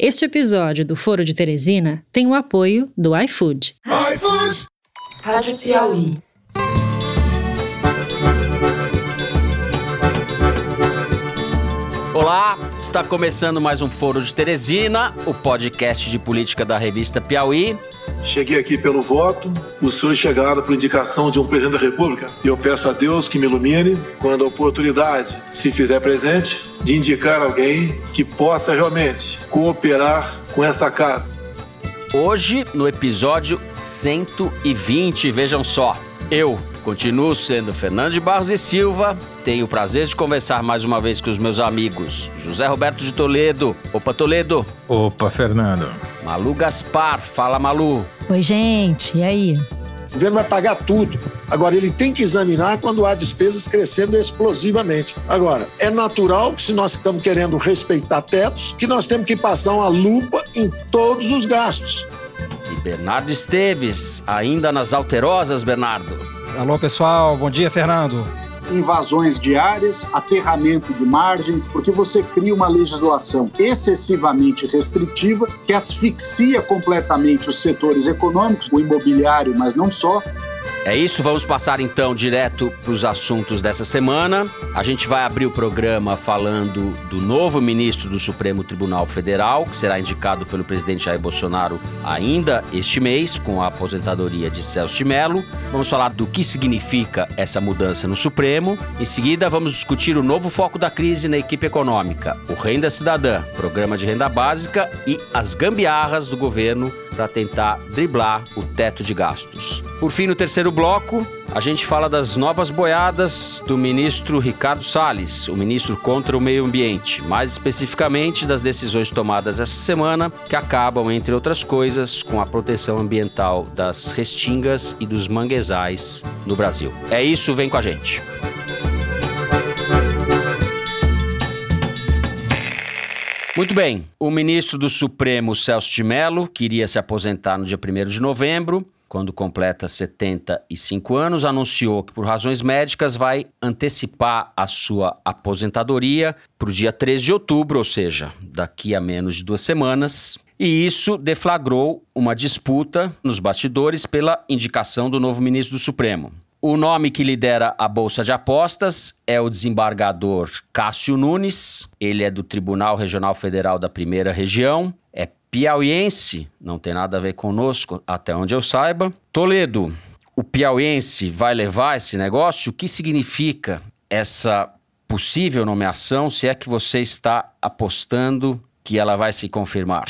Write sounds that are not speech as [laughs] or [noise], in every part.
Este episódio do Foro de Teresina tem o apoio do iFood. iFood! Rádio Piauí. Olá, está começando mais um Foro de Teresina, o podcast de política da revista Piauí. Cheguei aqui pelo voto, os senhores chegaram por indicação de um presidente da República e eu peço a Deus que me ilumine quando a oportunidade se fizer presente de indicar alguém que possa realmente cooperar com esta casa. Hoje, no episódio 120, vejam só, eu continuo sendo Fernando de Barros e Silva, tenho o prazer de conversar mais uma vez com os meus amigos José Roberto de Toledo. Opa, Toledo. Opa, Fernando. Malu Gaspar. Fala, Malu. Oi, gente. E aí? O governo vai pagar tudo. Agora, ele tem que examinar quando há despesas crescendo explosivamente. Agora, é natural que, se nós estamos querendo respeitar tetos, que nós temos que passar uma lupa em todos os gastos. E Bernardo Esteves, ainda nas alterosas, Bernardo. Alô, pessoal. Bom dia, Fernando invasões diárias, aterramento de margens, porque você cria uma legislação excessivamente restritiva que asfixia completamente os setores econômicos, o imobiliário, mas não só, é isso, vamos passar então direto para os assuntos dessa semana. A gente vai abrir o programa falando do novo ministro do Supremo Tribunal Federal, que será indicado pelo presidente Jair Bolsonaro ainda este mês, com a aposentadoria de Celso de Mello. Vamos falar do que significa essa mudança no Supremo. Em seguida, vamos discutir o novo foco da crise na equipe econômica, o Renda Cidadã, programa de renda básica e as gambiarras do governo para tentar driblar o teto de gastos. Por fim, no terceiro bloco, a gente fala das novas boiadas do ministro Ricardo Salles, o ministro contra o meio ambiente, mais especificamente das decisões tomadas essa semana que acabam, entre outras coisas, com a proteção ambiental das restingas e dos manguezais no Brasil. É isso, vem com a gente. Muito bem. O ministro do Supremo, Celso de Mello, queria se aposentar no dia 1 de novembro, quando completa 75 anos, anunciou que, por razões médicas, vai antecipar a sua aposentadoria para o dia 13 de outubro, ou seja, daqui a menos de duas semanas. E isso deflagrou uma disputa nos bastidores pela indicação do novo ministro do Supremo. O nome que lidera a Bolsa de Apostas é o desembargador Cássio Nunes. Ele é do Tribunal Regional Federal da Primeira Região. É piauiense, não tem nada a ver conosco, até onde eu saiba. Toledo, o piauiense vai levar esse negócio? O que significa essa possível nomeação? Se é que você está apostando que ela vai se confirmar?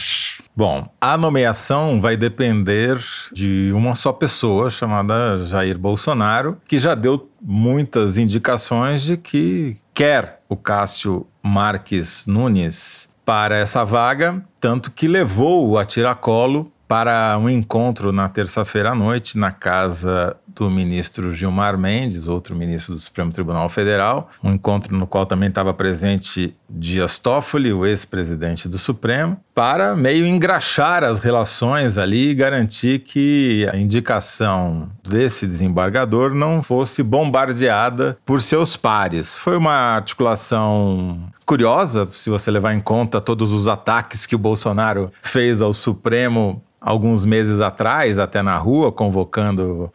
Bom, a nomeação vai depender de uma só pessoa chamada Jair Bolsonaro, que já deu muitas indicações de que quer o Cássio Marques Nunes para essa vaga, tanto que levou a tiracolo para um encontro na terça-feira à noite na casa do ministro Gilmar Mendes, outro ministro do Supremo Tribunal Federal, um encontro no qual também estava presente Dias Toffoli, o ex-presidente do Supremo, para meio engraxar as relações ali e garantir que a indicação desse desembargador não fosse bombardeada por seus pares. Foi uma articulação curiosa, se você levar em conta todos os ataques que o Bolsonaro fez ao Supremo alguns meses atrás, até na rua, convocando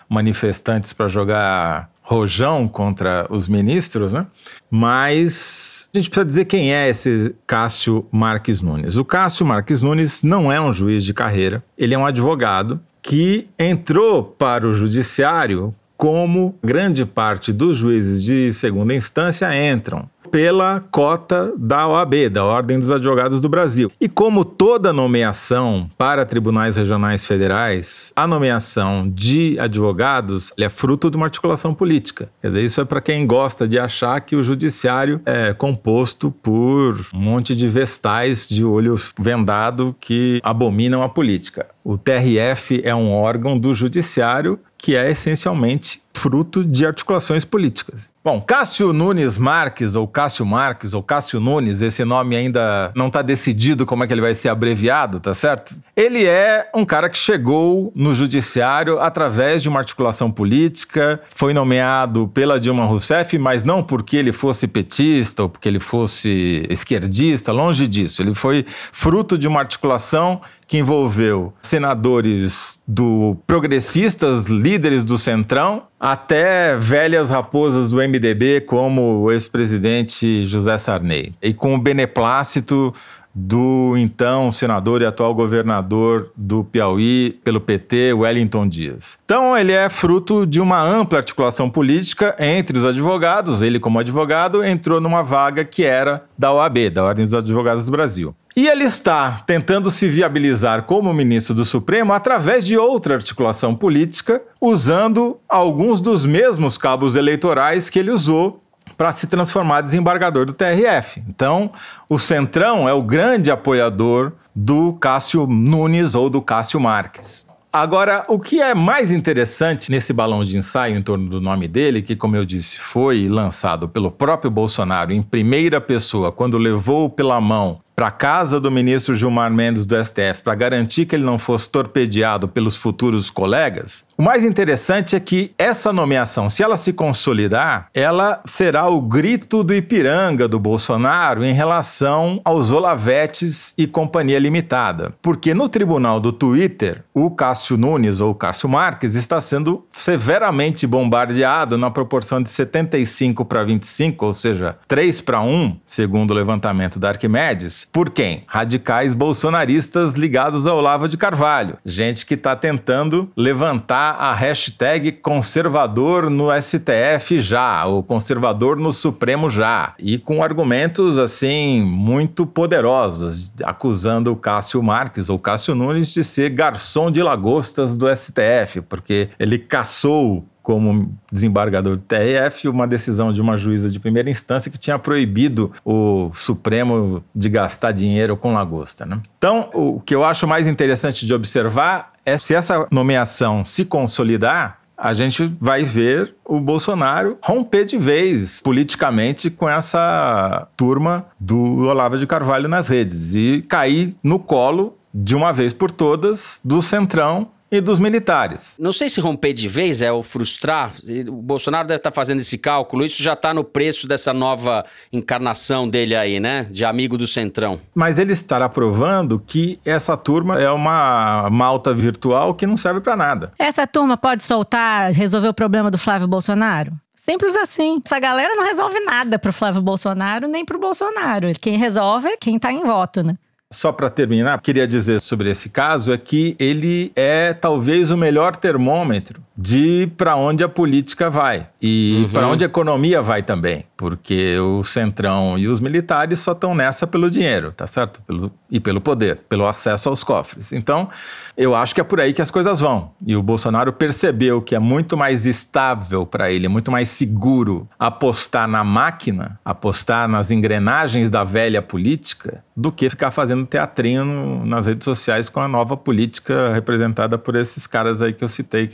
para jogar rojão contra os ministros, né? Mas a gente precisa dizer quem é esse Cássio Marques Nunes. O Cássio Marques Nunes não é um juiz de carreira, ele é um advogado que entrou para o judiciário como grande parte dos juízes de segunda instância entram pela cota da OAB, da Ordem dos Advogados do Brasil. E como toda nomeação para tribunais regionais federais, a nomeação de advogados é fruto de uma articulação política. Quer dizer, isso é para quem gosta de achar que o judiciário é composto por um monte de vestais de olho vendado que abominam a política. O TRF é um órgão do judiciário que é essencialmente fruto de articulações políticas. Bom, Cássio Nunes Marques, ou Cássio Marques, ou Cássio Nunes, esse nome ainda não está decidido como é que ele vai ser abreviado, tá certo? Ele é um cara que chegou no judiciário através de uma articulação política, foi nomeado pela Dilma Rousseff, mas não porque ele fosse petista ou porque ele fosse esquerdista, longe disso. Ele foi fruto de uma articulação que envolveu senadores do progressistas, líderes do Centrão, até velhas raposas do MDB, como o ex-presidente José Sarney. E com o beneplácito do então senador e atual governador do Piauí pelo PT, Wellington Dias. Então, ele é fruto de uma ampla articulação política entre os advogados. Ele, como advogado, entrou numa vaga que era da OAB, da Ordem dos Advogados do Brasil. E ele está tentando se viabilizar como ministro do Supremo através de outra articulação política, usando alguns dos mesmos cabos eleitorais que ele usou para se transformar desembargador do TRF. Então, o Centrão é o grande apoiador do Cássio Nunes ou do Cássio Marques. Agora, o que é mais interessante nesse balão de ensaio em torno do nome dele, que, como eu disse, foi lançado pelo próprio Bolsonaro em primeira pessoa, quando levou pela mão para a casa do ministro Gilmar Mendes do STF para garantir que ele não fosse torpedeado pelos futuros colegas, o mais interessante é que essa nomeação, se ela se consolidar, ela será o grito do Ipiranga do Bolsonaro em relação aos Olavetes e Companhia Limitada. Porque no tribunal do Twitter, o Cássio Nunes ou Cássio Marques está sendo severamente bombardeado na proporção de 75 para 25, ou seja, 3 para 1, segundo o levantamento da Arquimedes, por quem? Radicais bolsonaristas ligados ao Olavo de Carvalho. Gente que está tentando levantar a hashtag conservador no STF já, ou conservador no Supremo já, e com argumentos assim muito poderosos, acusando o Cássio Marques ou Cássio Nunes de ser garçom de lagostas do STF, porque ele caçou como desembargador do TRF uma decisão de uma juíza de primeira instância que tinha proibido o Supremo de gastar dinheiro com lagosta. Né? Então, o que eu acho mais interessante de observar é se essa nomeação se consolidar, a gente vai ver o Bolsonaro romper de vez politicamente com essa turma do Olavo de Carvalho nas redes e cair no colo de uma vez por todas do Centrão e dos militares. Não sei se romper de vez é o frustrar. O Bolsonaro deve estar fazendo esse cálculo. Isso já está no preço dessa nova encarnação dele aí, né? De amigo do Centrão. Mas ele estará provando que essa turma é uma malta virtual que não serve para nada. Essa turma pode soltar, resolver o problema do Flávio Bolsonaro? Simples assim. Essa galera não resolve nada pro Flávio Bolsonaro nem pro Bolsonaro. Quem resolve é quem tá em voto, né? Só para terminar, queria dizer sobre esse caso é que ele é talvez o melhor termômetro de para onde a política vai e uhum. para onde a economia vai também, porque o centrão e os militares só estão nessa pelo dinheiro, tá certo? Pelo, e pelo poder, pelo acesso aos cofres. Então, eu acho que é por aí que as coisas vão. E o Bolsonaro percebeu que é muito mais estável para ele, muito mais seguro apostar na máquina, apostar nas engrenagens da velha política, do que ficar fazendo teatrinho no, nas redes sociais com a nova política representada por esses caras aí que eu citei,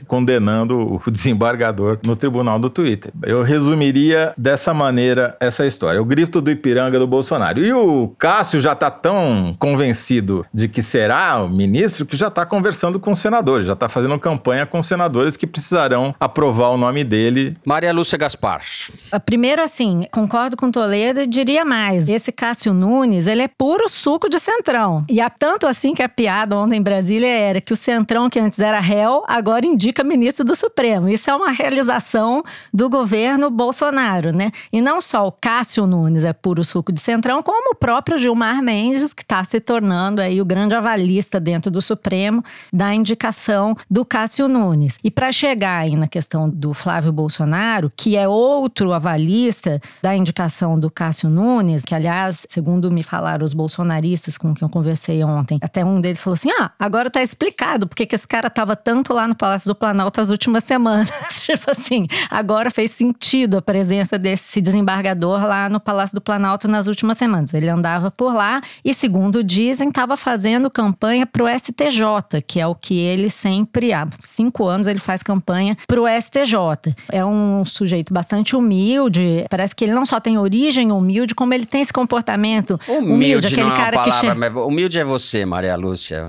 o [laughs] desembargador no tribunal do Twitter. Eu resumiria dessa maneira essa história. O grito do Ipiranga do Bolsonaro. E o Cássio já está tão convencido de que será o ministro que já está conversando com os senadores, já está fazendo campanha com os senadores que precisarão aprovar o nome dele. Maria Lúcia Gaspar. Primeiro, assim, concordo com Toledo e diria mais. Esse Cássio Nunes, ele é puro suco de centrão. E há tanto assim que a piada ontem em Brasília era que o centrão, que antes era réu, agora indica ministro do Supremo. Isso é uma realização do governo Bolsonaro, né? E não só o Cássio Nunes é puro suco de centrão, como o próprio Gilmar Mendes, que está se tornando aí o grande avalista dentro do Supremo da indicação do Cássio Nunes. E para chegar aí na questão do Flávio Bolsonaro, que é outro avalista da indicação do Cássio Nunes, que aliás, segundo me falaram os bolsonaristas com quem eu conversei ontem. Até um deles falou assim: ah, agora tá explicado porque que esse cara tava tanto lá no Palácio do Planalto as últimas semanas. [laughs] tipo assim, agora fez sentido a presença desse desembargador lá no Palácio do Planalto nas últimas semanas. Ele andava por lá e, segundo dizem, estava fazendo campanha pro STJ, que é o que ele sempre, há cinco anos, ele faz campanha pro STJ. É um sujeito bastante humilde, parece que ele não só tem origem humilde, como ele tem esse comportamento humilde, humilde aquele não é cara palavra, que. Che... Humilde é você, Maria Lúcia.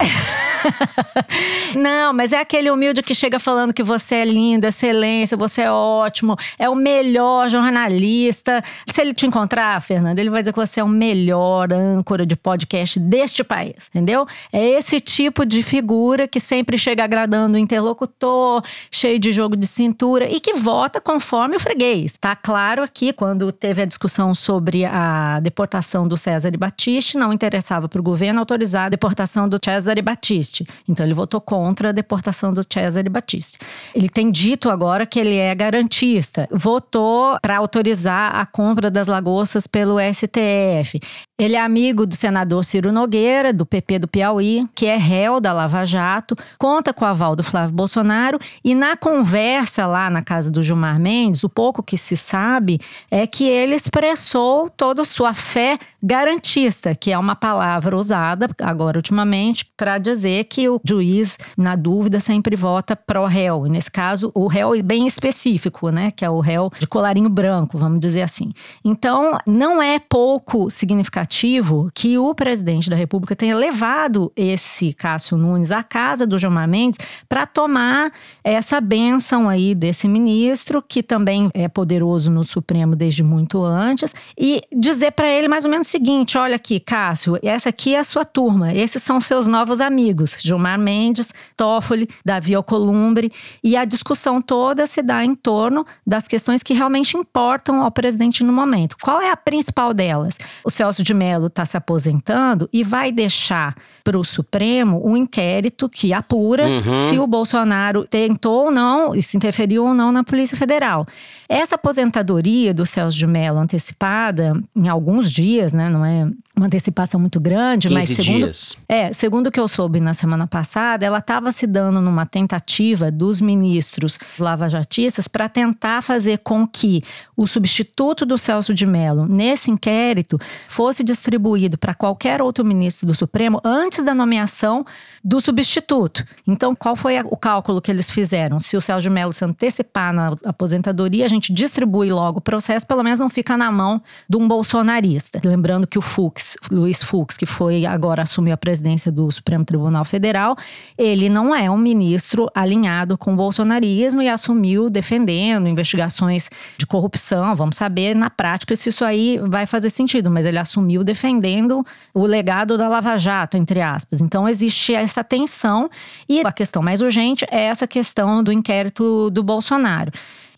[laughs] não, mas é aquele humilde que chega falando que você é lindo, excelência, você é ótimo, é o melhor jornalista. Se ele te encontrar, Fernanda, ele vai dizer que você é o melhor âncora de podcast deste país, entendeu? É esse tipo de figura que sempre chega agradando o interlocutor, cheio de jogo de cintura e que vota conforme o freguês. Tá claro aqui, quando teve a discussão sobre a deportação do César Batiste, não interessava para o governo autorizar a deportação do Cesare Battisti. Então ele votou contra a deportação do Cesare Battisti. Ele tem dito agora que ele é garantista. Votou para autorizar a compra das lagostas pelo STF. Ele é amigo do senador Ciro Nogueira, do PP do Piauí, que é réu da Lava Jato, conta com o aval do Flávio Bolsonaro e na conversa lá na casa do Gilmar Mendes, o pouco que se sabe é que ele expressou toda a sua fé garantista, que é uma palavra usada agora ultimamente para dizer que o juiz, na dúvida, sempre vota pró réu. Nesse caso, o réu bem específico, né, que é o réu de colarinho branco, vamos dizer assim. Então, não é pouco significativo que o presidente da República tenha levado esse Cássio Nunes à casa do Gilmar Mendes para tomar essa benção aí desse ministro, que também é poderoso no Supremo desde muito antes, e dizer para ele mais ou menos o seguinte: olha aqui, Cássio, essa aqui é a sua turma, esses são seus novos amigos, Gilmar Mendes, Toffoli, Davi Alcolumbre, e a discussão toda se dá em torno das questões que realmente importam ao presidente no momento. Qual é a principal delas? O Celso de Mello está se aposentando e vai deixar para o Supremo um inquérito que apura uhum. se o Bolsonaro tentou ou não e se interferiu ou não na Polícia Federal. Essa aposentadoria do Celso de Mello antecipada em alguns dias, né, não é uma antecipação muito grande, mas segundo, dias. é, segundo o que eu soube na semana passada, ela estava se dando numa tentativa dos ministros lavajatistas para tentar fazer com que o substituto do Celso de Mello nesse inquérito fosse distribuído para qualquer outro ministro do Supremo antes da nomeação do substituto. Então, qual foi o cálculo que eles fizeram? Se o Celso de Mello se antecipar na aposentadoria, a gente distribui logo o processo, pelo menos não fica na mão de um bolsonarista. Lembrando que o Fux Luiz Fux, que foi agora assumiu a presidência do Supremo Tribunal Federal, ele não é um ministro alinhado com o bolsonarismo e assumiu defendendo investigações de corrupção. Vamos saber na prática se isso aí vai fazer sentido, mas ele assumiu defendendo o legado da Lava Jato, entre aspas. Então existe essa tensão e a questão mais urgente é essa questão do inquérito do Bolsonaro.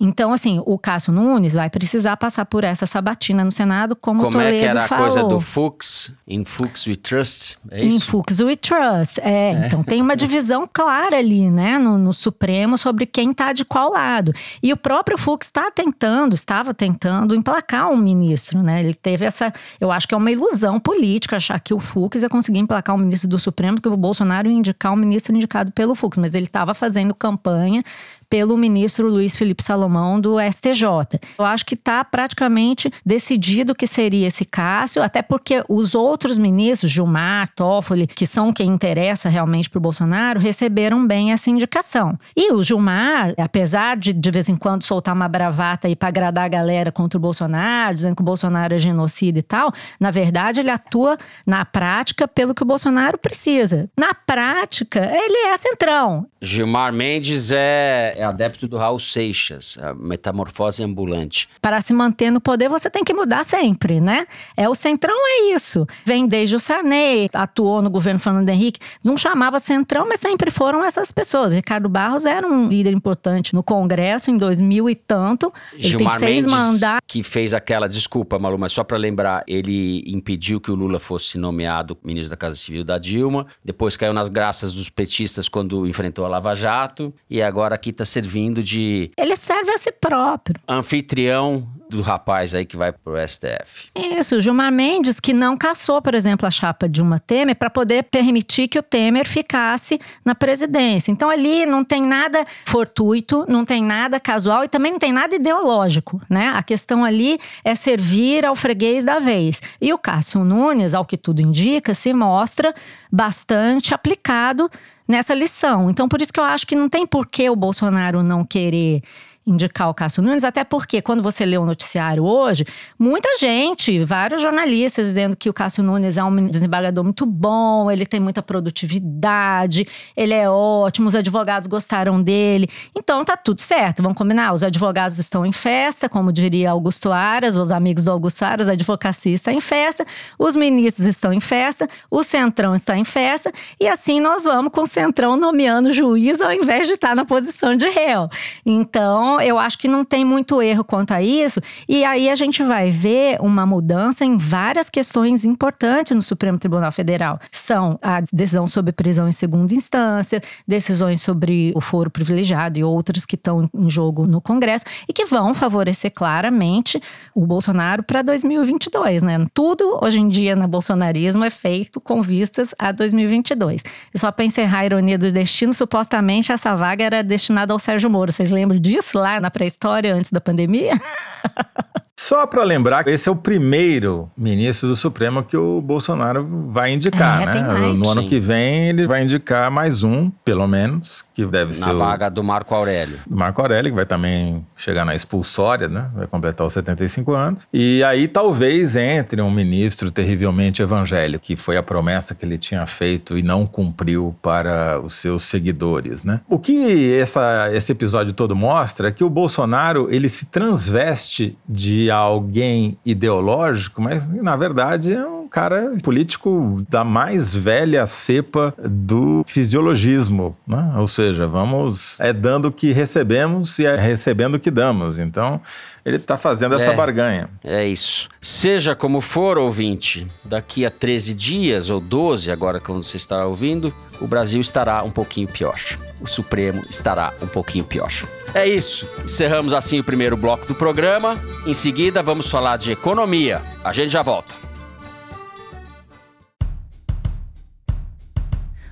Então, assim, o Cássio Nunes vai precisar passar por essa sabatina no Senado, como, como o Toledo é que era falou. a coisa do Fux? In Fux we trust? É isso? In Fux we trust. É, é. então tem uma divisão clara ali, né, no, no Supremo sobre quem está de qual lado. E o próprio Fux está tentando, estava tentando emplacar um ministro, né? Ele teve essa, eu acho que é uma ilusão política achar que o Fux ia conseguir emplacar um ministro do Supremo, porque o Bolsonaro ia indicar um ministro indicado pelo Fux, mas ele estava fazendo campanha pelo ministro Luiz Felipe Salomão do STJ. Eu acho que está praticamente decidido que seria esse Cássio, até porque os outros ministros, Gilmar, Toffoli, que são quem interessa realmente para o Bolsonaro, receberam bem essa indicação. E o Gilmar, apesar de de vez em quando soltar uma bravata aí para agradar a galera contra o Bolsonaro, dizendo que o Bolsonaro é genocida e tal, na verdade ele atua na prática pelo que o Bolsonaro precisa. Na prática, ele é centrão. Gilmar Mendes é é adepto do Raul Seixas, a metamorfose ambulante. Para se manter no poder, você tem que mudar sempre, né? É o Centrão é isso. Vem desde o Sarney, atuou no governo Fernando Henrique, não chamava Centrão, mas sempre foram essas pessoas. Ricardo Barros era um líder importante no Congresso em 2000 e tanto. Ele Gilmar tem seis Mendes, mandatos. que fez aquela, desculpa, Malu, mas só para lembrar, ele impediu que o Lula fosse nomeado ministro da Casa Civil da Dilma, depois caiu nas graças dos petistas quando enfrentou a Lava Jato, e agora aqui está servindo de Ele serve a si próprio. anfitrião do rapaz aí que vai pro STF. Isso, o Gilmar Mendes, que não caçou, por exemplo, a chapa de uma Temer para poder permitir que o Temer ficasse na presidência. Então ali não tem nada fortuito, não tem nada casual e também não tem nada ideológico, né? A questão ali é servir ao freguês da vez. E o Cássio Nunes, ao que tudo indica, se mostra bastante aplicado nessa lição. Então, por isso que eu acho que não tem por que o Bolsonaro não querer indicar o Cássio Nunes, até porque quando você lê o noticiário hoje, muita gente, vários jornalistas dizendo que o Cássio Nunes é um desembargador muito bom, ele tem muita produtividade, ele é ótimo, os advogados gostaram dele. Então tá tudo certo, vamos combinar. Os advogados estão em festa, como diria Augusto Aras, os amigos do Augusto Aras, a advocacia está em festa, os ministros estão em festa, o Centrão está em festa, e assim nós vamos com o Centrão nomeando juiz ao invés de estar na posição de réu. Então, então, eu acho que não tem muito erro quanto a isso. E aí a gente vai ver uma mudança em várias questões importantes no Supremo Tribunal Federal. São a decisão sobre prisão em segunda instância, decisões sobre o foro privilegiado e outras que estão em jogo no Congresso e que vão favorecer claramente o Bolsonaro para 2022, né? Tudo hoje em dia no bolsonarismo é feito com vistas a 2022. E só para encerrar a ironia do destino, supostamente essa vaga era destinada ao Sérgio Moro. Vocês lembram disso? Lá na pré-história, antes da pandemia? [laughs] Só para lembrar, esse é o primeiro ministro do Supremo que o Bolsonaro vai indicar, é, né? No ano Sim. que vem ele vai indicar mais um, pelo menos, que deve na ser. Na vaga do Marco Aurélio. Do Marco Aurélio, que vai também chegar na expulsória, né? Vai completar os 75 anos. E aí talvez entre um ministro terrivelmente evangélico, que foi a promessa que ele tinha feito e não cumpriu para os seus seguidores, né? O que essa, esse episódio todo mostra é que o Bolsonaro ele se transveste de alguém ideológico, mas na verdade é um cara político da mais velha cepa do fisiologismo, né? Ou seja, vamos é dando o que recebemos e é recebendo o que damos. Então, ele está fazendo essa é, barganha. É isso. Seja como for, ouvinte, daqui a 13 dias ou 12, agora quando você está ouvindo, o Brasil estará um pouquinho pior. O Supremo estará um pouquinho pior. É isso. Encerramos assim o primeiro bloco do programa. Em seguida, vamos falar de economia. A gente já volta.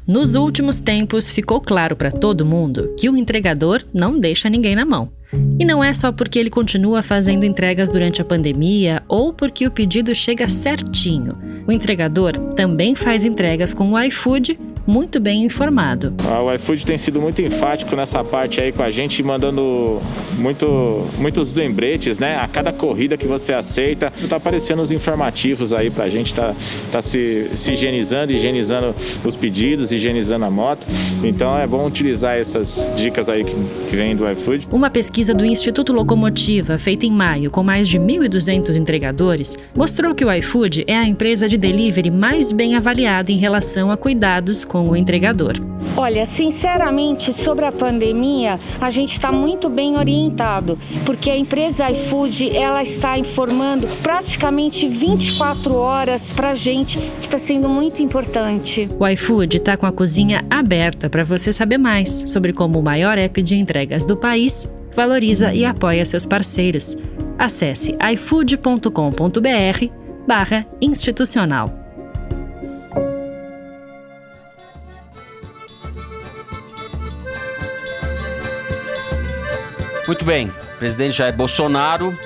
Nos últimos tempos, ficou claro para todo mundo que o entregador não deixa ninguém na mão. E não é só porque ele continua fazendo entregas durante a pandemia ou porque o pedido chega certinho. O entregador também faz entregas com o iFood muito bem informado. Ah, o iFood tem sido muito enfático nessa parte aí com a gente, mandando muito, muitos lembretes, né? A cada corrida que você aceita, tá aparecendo os informativos aí pra gente, tá, tá se, se higienizando, higienizando os pedidos, higienizando a moto. Então é bom utilizar essas dicas aí que, que vêm do iFood. Uma pesquisa do Instituto Locomotiva, feita em maio com mais de 1.200 entregadores, mostrou que o iFood é a empresa de delivery mais bem avaliada em relação a cuidados com o entregador. Olha, sinceramente, sobre a pandemia, a gente está muito bem orientado, porque a empresa iFood ela está informando praticamente 24 horas para a gente, que está sendo muito importante. O iFood está com a cozinha aberta para você saber mais sobre como o maior app de entregas do país valoriza e apoia seus parceiros. Acesse ifood.com.br institucional. Muito bem, o presidente Jair Bolsonaro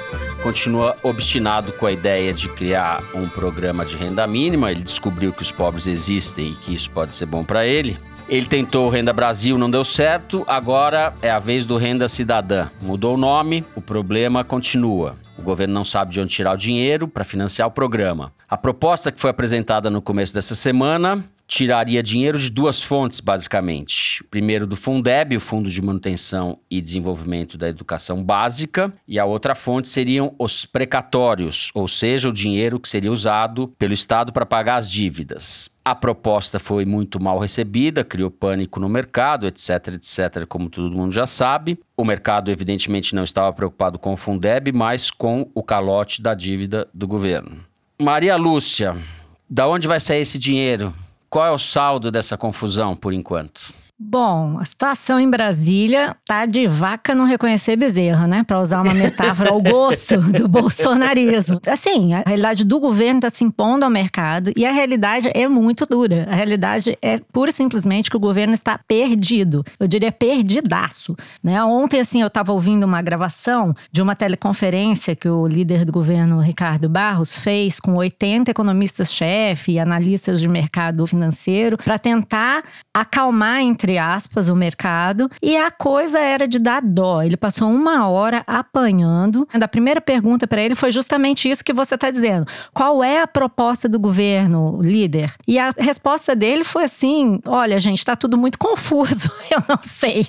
continua obstinado com a ideia de criar um programa de renda mínima. Ele descobriu que os pobres existem e que isso pode ser bom para ele. Ele tentou o Renda Brasil, não deu certo. Agora é a vez do Renda Cidadã. Mudou o nome, o problema continua. O governo não sabe de onde tirar o dinheiro para financiar o programa. A proposta que foi apresentada no começo dessa semana tiraria dinheiro de duas fontes, basicamente. Primeiro, do Fundeb, o Fundo de Manutenção e Desenvolvimento da Educação Básica, e a outra fonte seriam os precatórios, ou seja, o dinheiro que seria usado pelo Estado para pagar as dívidas. A proposta foi muito mal recebida, criou pânico no mercado, etc, etc, como todo mundo já sabe. O mercado, evidentemente, não estava preocupado com o Fundeb, mas com o calote da dívida do governo. Maria Lúcia, da onde vai sair esse dinheiro? Qual é o saldo dessa confusão por enquanto? Bom, a situação em Brasília tá de vaca não reconhecer bezerro, né? Para usar uma metáfora ao gosto [laughs] do bolsonarismo. Assim, a realidade do governo está se impondo ao mercado e a realidade é muito dura. A realidade é pura e simplesmente que o governo está perdido. Eu diria perdidaço, né? Ontem assim eu estava ouvindo uma gravação de uma teleconferência que o líder do governo Ricardo Barros fez com 80 economistas-chefe e analistas de mercado financeiro para tentar acalmar entre aspas, o mercado. E a coisa era de dar dó. Ele passou uma hora apanhando. A primeira pergunta para ele foi justamente isso que você está dizendo. Qual é a proposta do governo, líder? E a resposta dele foi assim: olha, gente, está tudo muito confuso. [laughs] Eu não sei.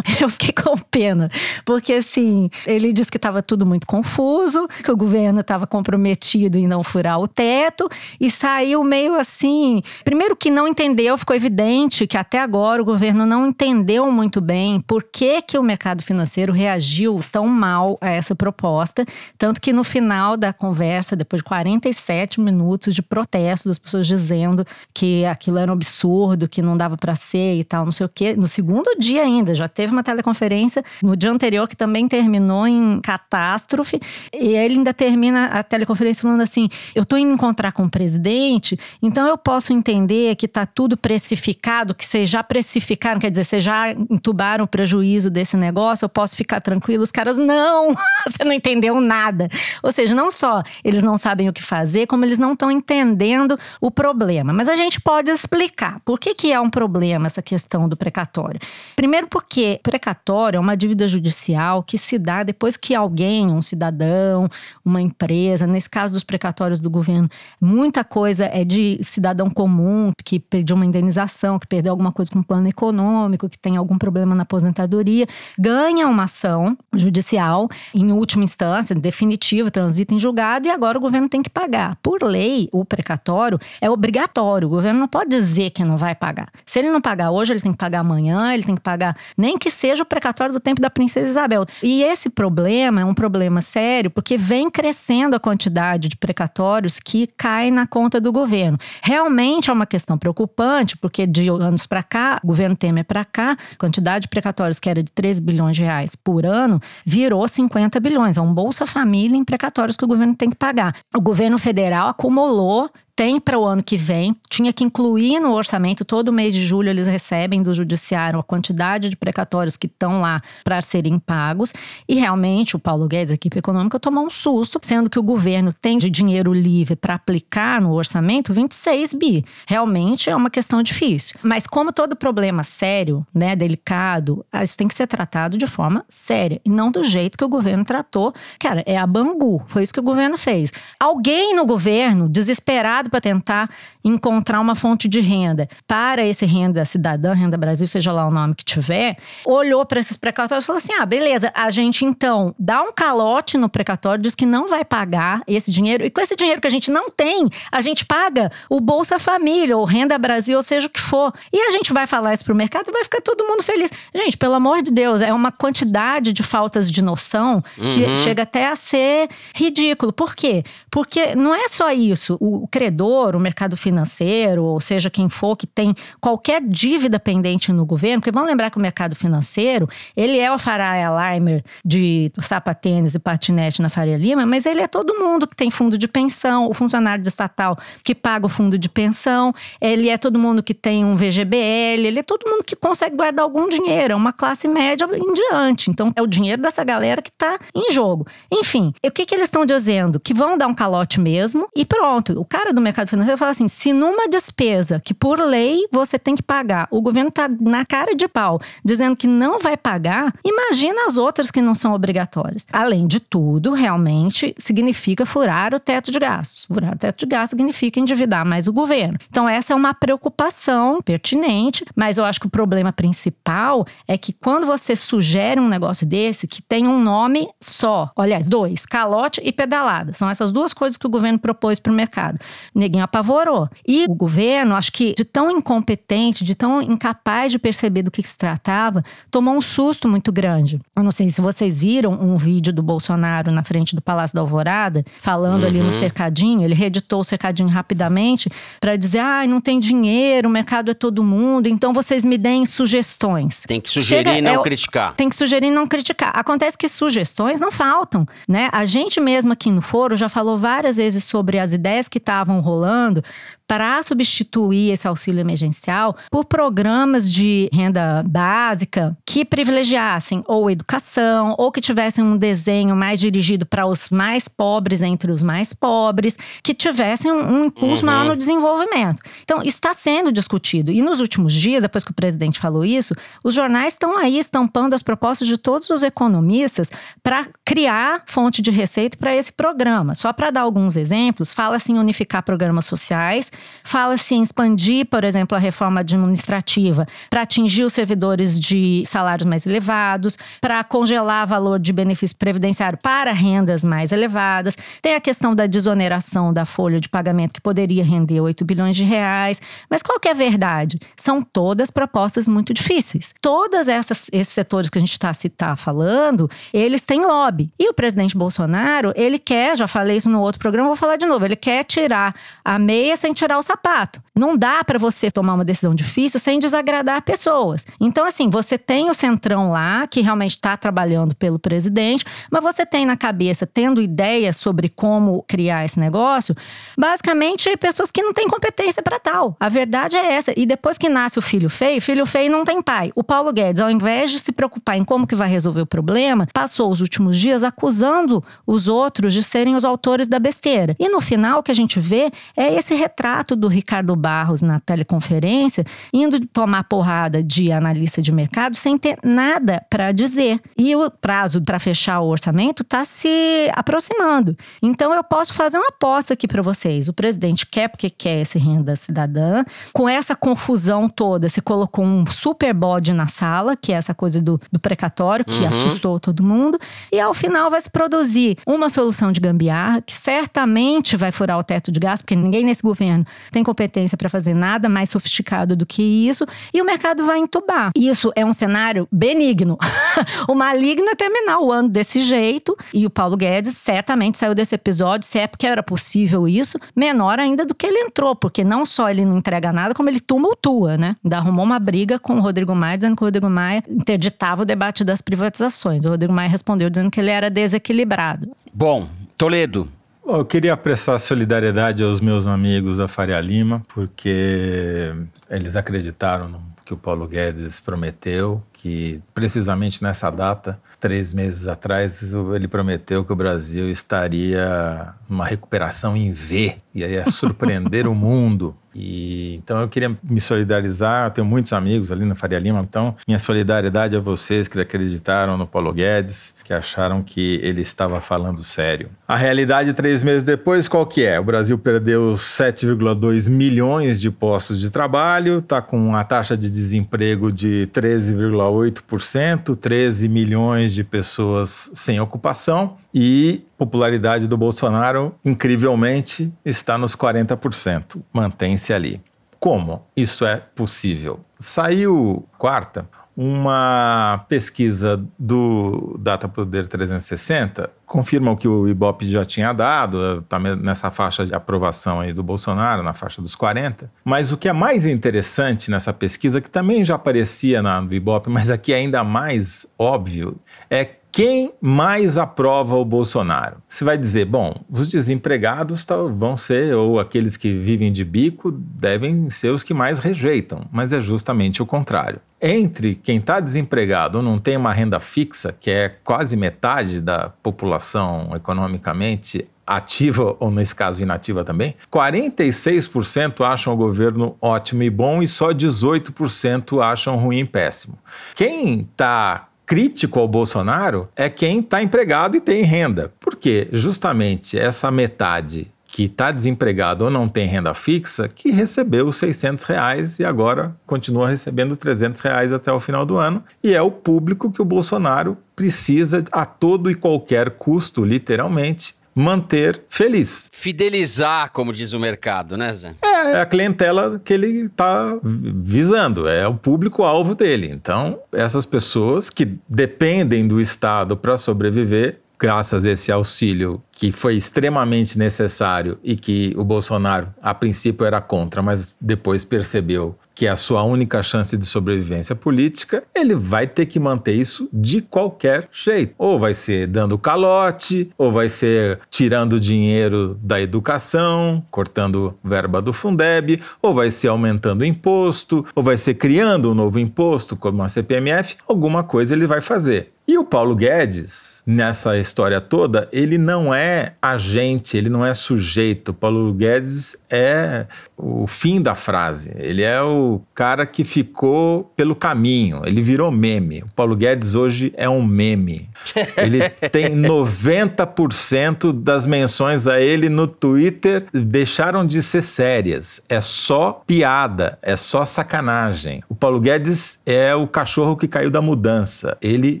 [laughs] eu fiquei com pena. Porque, assim, ele disse que estava tudo muito confuso, que o governo estava comprometido em não furar o teto, e saiu meio assim. Primeiro, que não entendeu, ficou evidente que até agora o governo não entendeu muito bem por que, que o mercado financeiro reagiu tão mal a essa proposta. Tanto que no final da conversa, depois de 47 minutos de protesto das pessoas dizendo que aquilo era um absurdo, que não dava para ser e tal, não sei o quê, no segundo dia ainda, já teve uma teleconferência no dia anterior que também terminou em catástrofe. E ele ainda termina a teleconferência falando assim: eu estou indo encontrar com o presidente, então eu posso entender que está tudo precificado, que vocês já precificaram, quer dizer, vocês já entubaram o prejuízo desse negócio, eu posso ficar tranquilo. Os caras, não, [laughs] você não entendeu nada. Ou seja, não só eles não sabem o que fazer, como eles não estão entendendo o problema. Mas a gente pode explicar por que, que é um problema essa questão do precatório. Primeiro, porque precatório é uma dívida judicial que se dá depois que alguém, um cidadão, uma empresa, nesse caso dos precatórios do governo, muita coisa é de cidadão comum que pediu uma indenização, que perdeu alguma coisa com o plano econômico, que tem algum problema na aposentadoria, ganha uma ação judicial em última instância, definitivo, transita em julgado e agora o governo tem que pagar. Por lei, o precatório é obrigatório. O governo não pode dizer que não vai pagar. Se ele não pagar hoje, ele tem que pagar amanhã, ele tem que pagar nem que seja o precatório do tempo da princesa Isabel. E esse problema é um problema sério porque vem crescendo a quantidade de precatórios que cai na conta do governo. Realmente é uma questão preocupante, porque de anos para cá, o governo Temer para cá, a quantidade de precatórios que era de 3 bilhões de reais por ano virou 50 bilhões. É um Bolsa Família em precatórios que o governo tem que pagar. O governo federal acumulou tem para o ano que vem, tinha que incluir no orçamento, todo mês de julho eles recebem do judiciário a quantidade de precatórios que estão lá para serem pagos. E realmente o Paulo Guedes, a equipe econômica, tomou um susto, sendo que o governo tem de dinheiro livre para aplicar no orçamento 26 bi. Realmente é uma questão difícil. Mas como todo problema sério, né, delicado, isso tem que ser tratado de forma séria e não do jeito que o governo tratou. Cara, é a Bangu, foi isso que o governo fez. Alguém no governo desesperado para tentar encontrar uma fonte de renda para esse renda cidadã, renda Brasil, seja lá o nome que tiver, olhou para esses precatórios e falou assim: ah, beleza, a gente então dá um calote no precatório, diz que não vai pagar esse dinheiro, e com esse dinheiro que a gente não tem, a gente paga o Bolsa Família, ou Renda Brasil, ou seja o que for. E a gente vai falar isso pro mercado e vai ficar todo mundo feliz. Gente, pelo amor de Deus, é uma quantidade de faltas de noção que uhum. chega até a ser ridículo. Por quê? Porque não é só isso. O credor o mercado financeiro, ou seja, quem for que tem qualquer dívida pendente no governo, porque vamos lembrar que o mercado financeiro, ele é o Faria Limer de sapatênis e patinete na Faria Lima, mas ele é todo mundo que tem fundo de pensão, o funcionário estatal que paga o fundo de pensão, ele é todo mundo que tem um VGBL, ele é todo mundo que consegue guardar algum dinheiro, é uma classe média em diante. Então, é o dinheiro dessa galera que está em jogo. Enfim, o que, que eles estão dizendo? Que vão dar um calote mesmo e pronto. O cara do mercado financeiro fala assim: se numa despesa que por lei você tem que pagar, o governo está na cara de pau dizendo que não vai pagar, imagina as outras que não são obrigatórias. Além de tudo, realmente significa furar o teto de gastos. Furar o teto de gastos significa endividar mais o governo. Então, essa é uma preocupação pertinente, mas eu acho que o problema principal é que quando você sugere um negócio desse que tem um nome só, aliás, dois, calote e pedalada, são essas duas coisas que o governo propôs para o mercado Neguinho apavorou. E o governo, acho que de tão incompetente, de tão incapaz de perceber do que se tratava, tomou um susto muito grande. Eu não sei se vocês viram um vídeo do Bolsonaro na frente do Palácio da Alvorada, falando uhum. ali no uhum. cercadinho, ele reeditou o cercadinho rapidamente para dizer: ah, não tem dinheiro, o mercado é todo mundo, então vocês me deem sugestões. Tem que sugerir Chega, e não é, criticar. Tem que sugerir e não criticar. Acontece que sugestões não faltam, né? A gente mesmo aqui no foro já falou várias vezes sobre as ideias que estavam rolando para substituir esse auxílio emergencial por programas de renda básica que privilegiassem ou educação ou que tivessem um desenho mais dirigido para os mais pobres entre os mais pobres, que tivessem um, impulso uhum. maior no desenvolvimento. Então, isso está sendo discutido. E nos últimos dias, depois que o presidente falou isso, os jornais estão aí estampando as propostas de todos os economistas para criar fonte de receita para esse programa. Só para dar alguns exemplos, fala-se em unificar programas sociais, Fala-se em expandir, por exemplo, a reforma administrativa para atingir os servidores de salários mais elevados, para congelar valor de benefício previdenciário para rendas mais elevadas. Tem a questão da desoneração da folha de pagamento, que poderia render 8 bilhões de reais. Mas qual que é a verdade? São todas propostas muito difíceis. Todos esses setores que a gente está tá falando, eles têm lobby. E o presidente Bolsonaro, ele quer, já falei isso no outro programa, vou falar de novo, ele quer tirar a meia sem tirar o sapato. Não dá para você tomar uma decisão difícil sem desagradar pessoas. Então, assim, você tem o centrão lá, que realmente está trabalhando pelo presidente, mas você tem na cabeça, tendo ideias sobre como criar esse negócio, basicamente pessoas que não têm competência para tal. A verdade é essa. E depois que nasce o filho feio, filho feio não tem pai. O Paulo Guedes, ao invés de se preocupar em como que vai resolver o problema, passou os últimos dias acusando os outros de serem os autores da besteira. E no final, o que a gente vê é esse retrato do Ricardo Barros na teleconferência, indo tomar porrada de analista de mercado sem ter nada para dizer. E o prazo para fechar o orçamento está se aproximando. Então eu posso fazer uma aposta aqui para vocês. O presidente quer porque quer esse renda cidadã. Com essa confusão toda, se colocou um super bode na sala, que é essa coisa do, do precatório, que uhum. assustou todo mundo. E ao final vai se produzir uma solução de gambiarra, que certamente vai furar o teto de gasto, porque ninguém nesse governo tem competência para fazer nada mais sofisticado do que isso, e o mercado vai entubar. Isso é um cenário benigno. [laughs] o maligno é terminar o ano desse jeito, e o Paulo Guedes certamente saiu desse episódio, se é porque era possível isso, menor ainda do que ele entrou, porque não só ele não entrega nada, como ele tumultua, né? Ainda arrumou uma briga com o Rodrigo Maia, dizendo que o Rodrigo Maia interditava o debate das privatizações. O Rodrigo Maia respondeu dizendo que ele era desequilibrado. Bom, Toledo, eu queria prestar solidariedade aos meus amigos da Faria Lima, porque eles acreditaram no que o Paulo Guedes prometeu, que precisamente nessa data, três meses atrás, ele prometeu que o Brasil estaria numa recuperação em V, e aí ia surpreender o mundo. E, então eu queria me solidarizar, eu tenho muitos amigos ali na Faria Lima, então minha solidariedade a vocês que acreditaram no Paulo Guedes, que acharam que ele estava falando sério. A realidade, três meses depois, qual que é? O Brasil perdeu 7,2 milhões de postos de trabalho, está com a taxa de desemprego de 13,8%, 13 milhões de pessoas sem ocupação e popularidade do Bolsonaro, incrivelmente, está nos 40%. Mantém-se ali. Como isso é possível? Saiu quarta uma pesquisa do Data Poder 360 confirma o que o Ibope já tinha dado, está nessa faixa de aprovação aí do Bolsonaro, na faixa dos 40. Mas o que é mais interessante nessa pesquisa, que também já aparecia na do Ibope, mas aqui é ainda mais óbvio, é quem mais aprova o Bolsonaro? Você vai dizer, bom, os desempregados vão ser, ou aqueles que vivem de bico, devem ser os que mais rejeitam, mas é justamente o contrário. Entre quem está desempregado ou não tem uma renda fixa, que é quase metade da população economicamente ativa ou nesse caso inativa também, 46% acham o governo ótimo e bom e só 18% acham ruim e péssimo. Quem está crítico ao Bolsonaro é quem está empregado e tem renda. Porque justamente essa metade que está desempregado ou não tem renda fixa, que recebeu os 600 reais e agora continua recebendo 300 reais até o final do ano. E é o público que o Bolsonaro precisa a todo e qualquer custo, literalmente, manter feliz. Fidelizar, como diz o mercado, né, Zé? É a clientela que ele está visando, é o público-alvo dele. Então, essas pessoas que dependem do Estado para sobreviver, graças a esse auxílio que foi extremamente necessário e que o Bolsonaro, a princípio, era contra, mas depois percebeu que é a sua única chance de sobrevivência política, ele vai ter que manter isso de qualquer jeito. Ou vai ser dando calote, ou vai ser tirando dinheiro da educação, cortando verba do Fundeb, ou vai ser aumentando o imposto, ou vai ser criando um novo imposto, como a CPMF, alguma coisa ele vai fazer. E o Paulo Guedes, nessa história toda, ele não é agente, ele não é sujeito. O Paulo Guedes é o fim da frase. Ele é o cara que ficou pelo caminho. Ele virou meme. O Paulo Guedes hoje é um meme. Ele [laughs] tem 90% das menções a ele no Twitter deixaram de ser sérias. É só piada, é só sacanagem. O Paulo Guedes é o cachorro que caiu da mudança. Ele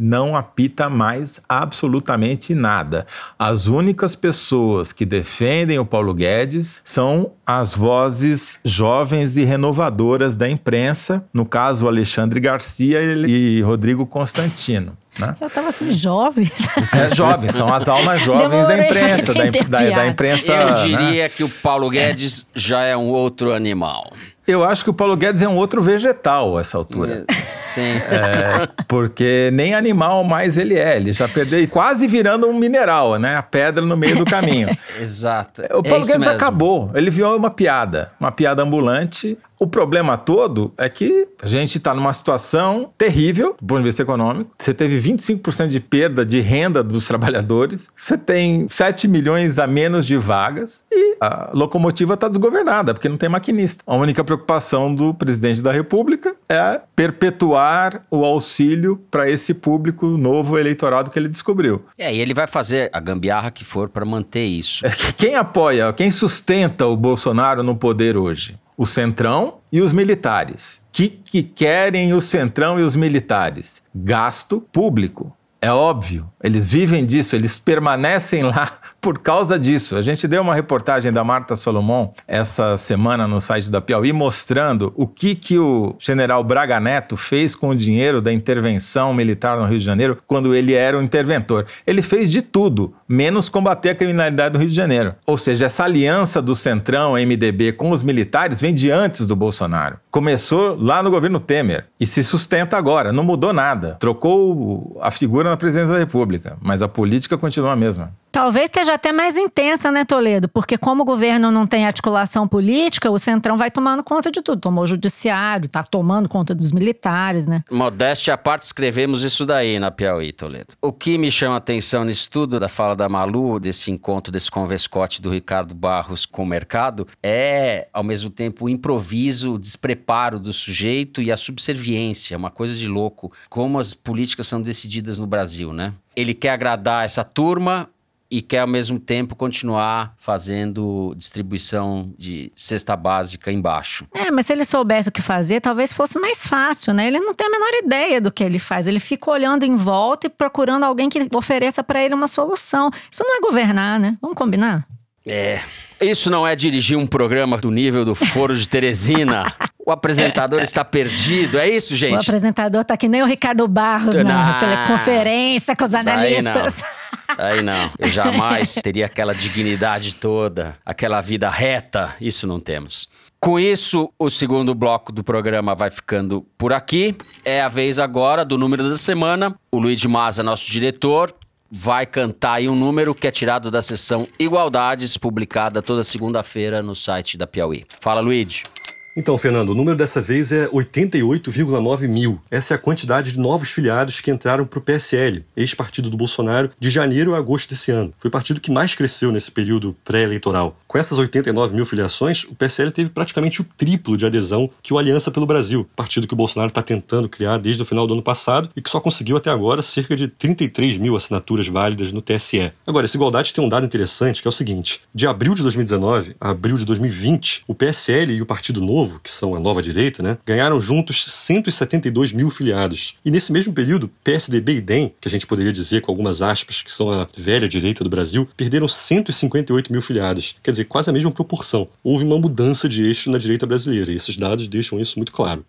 não apita mais absolutamente nada. As únicas pessoas que defendem o Paulo Guedes são as vozes jovens e renovadoras da imprensa, no caso Alexandre Garcia e Rodrigo Constantino. Né? Eu estava assim, jovem. [laughs] É, jovem, são as almas jovens Demorei da imprensa. Da, da, da, imprensa. Eu diria né? que o Paulo Guedes é. já é um outro animal. Eu acho que o Paulo Guedes é um outro vegetal a essa altura. Sim. É, porque nem animal mais ele é. Ele já perdeu, quase virando um mineral, né? A pedra no meio do caminho. [laughs] Exato. O Paulo é Guedes mesmo. acabou. Ele viu uma piada, uma piada ambulante. O problema todo é que a gente está numa situação terrível do ponto de vista econômico. Você teve 25% de perda de renda dos trabalhadores, você tem 7 milhões a menos de vagas e a locomotiva está desgovernada, porque não tem maquinista. A única preocupação do presidente da República é perpetuar o auxílio para esse público novo eleitorado que ele descobriu. É, e ele vai fazer a gambiarra que for para manter isso. Quem apoia, quem sustenta o Bolsonaro no poder hoje? O Centrão e os militares. Que, que querem o Centrão e os militares? Gasto público. É óbvio, eles vivem disso, eles permanecem lá por causa disso. A gente deu uma reportagem da Marta Solomon essa semana no site da Piauí mostrando o que, que o general Braga Neto fez com o dinheiro da intervenção militar no Rio de Janeiro quando ele era o interventor. Ele fez de tudo, menos combater a criminalidade no Rio de Janeiro. Ou seja, essa aliança do Centrão, MDB, com os militares vem de antes do Bolsonaro. Começou lá no governo Temer e se sustenta agora. Não mudou nada. Trocou a figura na presidência da República, mas a política continua a mesma. Talvez esteja até mais intensa, né, Toledo? Porque como o governo não tem articulação política, o Centrão vai tomando conta de tudo. Tomou o judiciário, tá tomando conta dos militares, né? Modéstia à parte, escrevemos isso daí na Piauí, Toledo. O que me chama a atenção nisso tudo, da fala da Malu, desse encontro, desse converscote do Ricardo Barros com o mercado, é, ao mesmo tempo, o improviso, o despreparo do sujeito e a subserviência, uma coisa de louco. Como as políticas são decididas no Brasil, né? Ele quer agradar essa turma, e quer ao mesmo tempo continuar fazendo distribuição de cesta básica embaixo. É, mas se ele soubesse o que fazer, talvez fosse mais fácil, né? Ele não tem a menor ideia do que ele faz. Ele fica olhando em volta e procurando alguém que ofereça para ele uma solução. Isso não é governar, né? Vamos combinar? É. Isso não é dirigir um programa do nível do Foro de Teresina. O apresentador [laughs] está perdido, é isso, gente? O apresentador tá que nem o Ricardo Barros na teleconferência com os analistas. Aí não, eu jamais teria aquela dignidade toda, aquela vida reta, isso não temos. Com isso, o segundo bloco do programa vai ficando por aqui. É a vez agora do número da semana. O Luiz Maza, nosso diretor, vai cantar aí um número que é tirado da sessão Igualdades, publicada toda segunda-feira no site da Piauí. Fala, Luiz. Então, Fernando, o número dessa vez é 88,9 mil. Essa é a quantidade de novos filiados que entraram para o PSL, ex-partido do Bolsonaro, de janeiro a agosto desse ano. Foi o partido que mais cresceu nesse período pré-eleitoral. Com essas 89 mil filiações, o PSL teve praticamente o triplo de adesão que o Aliança pelo Brasil, partido que o Bolsonaro está tentando criar desde o final do ano passado e que só conseguiu até agora cerca de 33 mil assinaturas válidas no TSE. Agora, essa igualdade tem um dado interessante que é o seguinte: de abril de 2019 a abril de 2020, o PSL e o Partido Novo Novo, que são a nova direita, né, ganharam juntos 172 mil filiados. E nesse mesmo período, PSDB e DEM, que a gente poderia dizer com algumas aspas que são a velha direita do Brasil, perderam 158 mil filiados. Quer dizer, quase a mesma proporção. Houve uma mudança de eixo na direita brasileira e esses dados deixam isso muito claro.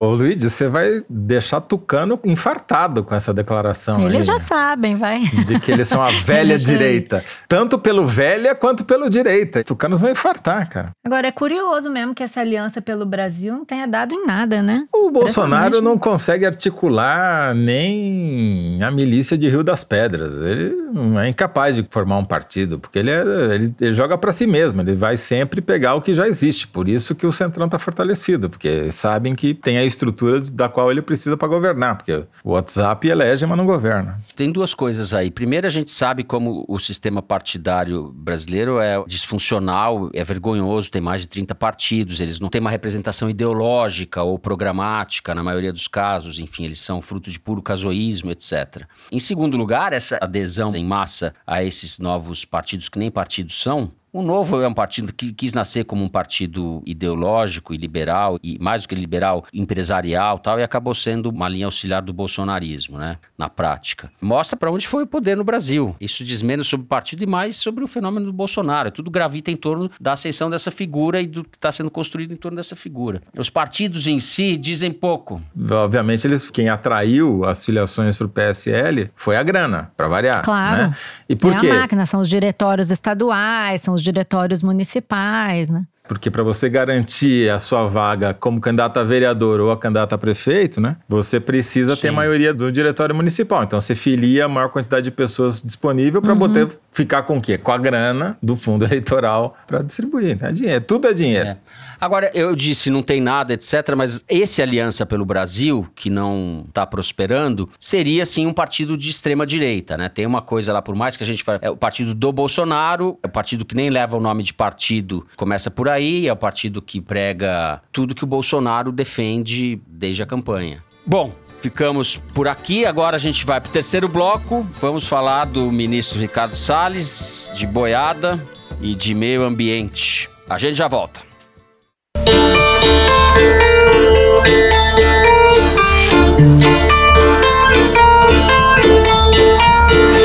Ô Luiz, você vai deixar Tucano infartado com essa declaração. Eles aí, já sabem, vai. De que eles são a [laughs] velha direita. Tanto pelo velha quanto pelo direita. Tucanos vão infartar, cara. Agora, é curioso mesmo que essa aliança pelo Brasil não tenha dado em nada, né? O Bolsonaro não consegue articular nem a milícia de Rio das Pedras. Ele é incapaz de formar um partido, porque ele, é, ele, ele joga para si mesmo. Ele vai sempre pegar o que já existe. Por isso que o Centrão está fortalecido, porque sabem que tem a estrutura da qual ele precisa para governar, porque o WhatsApp elege, mas não governa. Tem duas coisas aí. Primeiro, a gente sabe como o sistema partidário brasileiro é disfuncional, é vergonhoso, tem mais de 30 partidos, eles não têm uma representação ideológica ou programática, na maioria dos casos, enfim, eles são fruto de puro casoísmo, etc. Em segundo lugar, essa adesão em massa a esses novos partidos, que nem partidos são, o Novo é um partido que quis nascer como um partido ideológico e liberal, e mais do que liberal, empresarial tal, e acabou sendo uma linha auxiliar do bolsonarismo, né? Na prática. Mostra para onde foi o poder no Brasil. Isso diz menos sobre o partido e mais sobre o fenômeno do Bolsonaro. Tudo gravita em torno da ascensão dessa figura e do que está sendo construído em torno dessa figura. Os partidos em si dizem pouco. Obviamente, eles, quem atraiu as filiações para o PSL foi a grana, para variar. Claro. Né? E por é quê? a máquina, são os diretórios estaduais, são os diretórios municipais, né? Porque para você garantir a sua vaga como candidato a vereador ou a candidato a prefeito, né? Você precisa Sim. ter maioria do diretório municipal. Então você filia a maior quantidade de pessoas disponível para Uhum. poder ficar com o quê? Com a grana do fundo [laughs] eleitoral para distribuir. É dinheiro, tudo é dinheiro. É. Agora, eu disse, não tem nada, etc., mas esse Aliança pelo Brasil, que não está prosperando, seria sim um partido de extrema direita, né? Tem uma coisa lá, por mais que a gente fale, é o partido do Bolsonaro, é o partido que nem leva o nome de partido, começa por aí, é o partido que prega tudo que o Bolsonaro defende desde a campanha. Bom, ficamos por aqui. Agora a gente vai para o terceiro bloco. Vamos falar do ministro Ricardo Salles, de boiada e de meio ambiente. A gente já volta.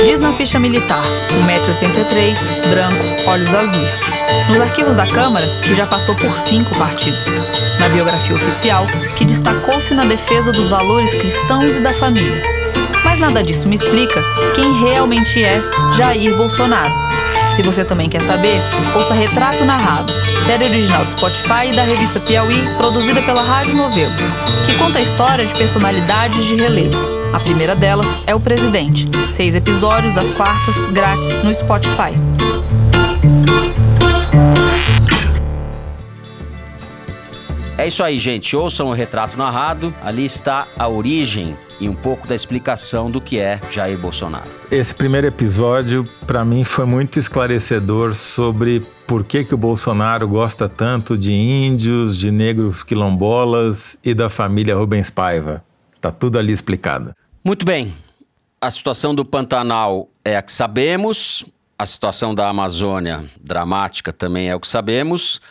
Diz na ficha militar, 1,83m, branco, olhos azuis. Nos arquivos da Câmara, que já passou por cinco partidos. Na biografia oficial, que destacou-se na defesa dos valores cristãos e da família. Mas nada disso me explica quem realmente é Jair Bolsonaro. Se você também quer saber, ouça Retrato Narrado, série original do Spotify e da revista Piauí, produzida pela Rádio Novelo, que conta a história de personalidades de relevo. A primeira delas é o Presidente. Seis episódios às quartas, grátis no Spotify. É isso aí, gente. Ouçam o retrato narrado. Ali está a origem e um pouco da explicação do que é Jair Bolsonaro. Esse primeiro episódio, para mim, foi muito esclarecedor sobre por que, que o Bolsonaro gosta tanto de índios, de negros quilombolas e da família Rubens Paiva. Tá tudo ali explicado. Muito bem. A situação do Pantanal é a que sabemos. A situação da Amazônia, dramática, também é o que sabemos.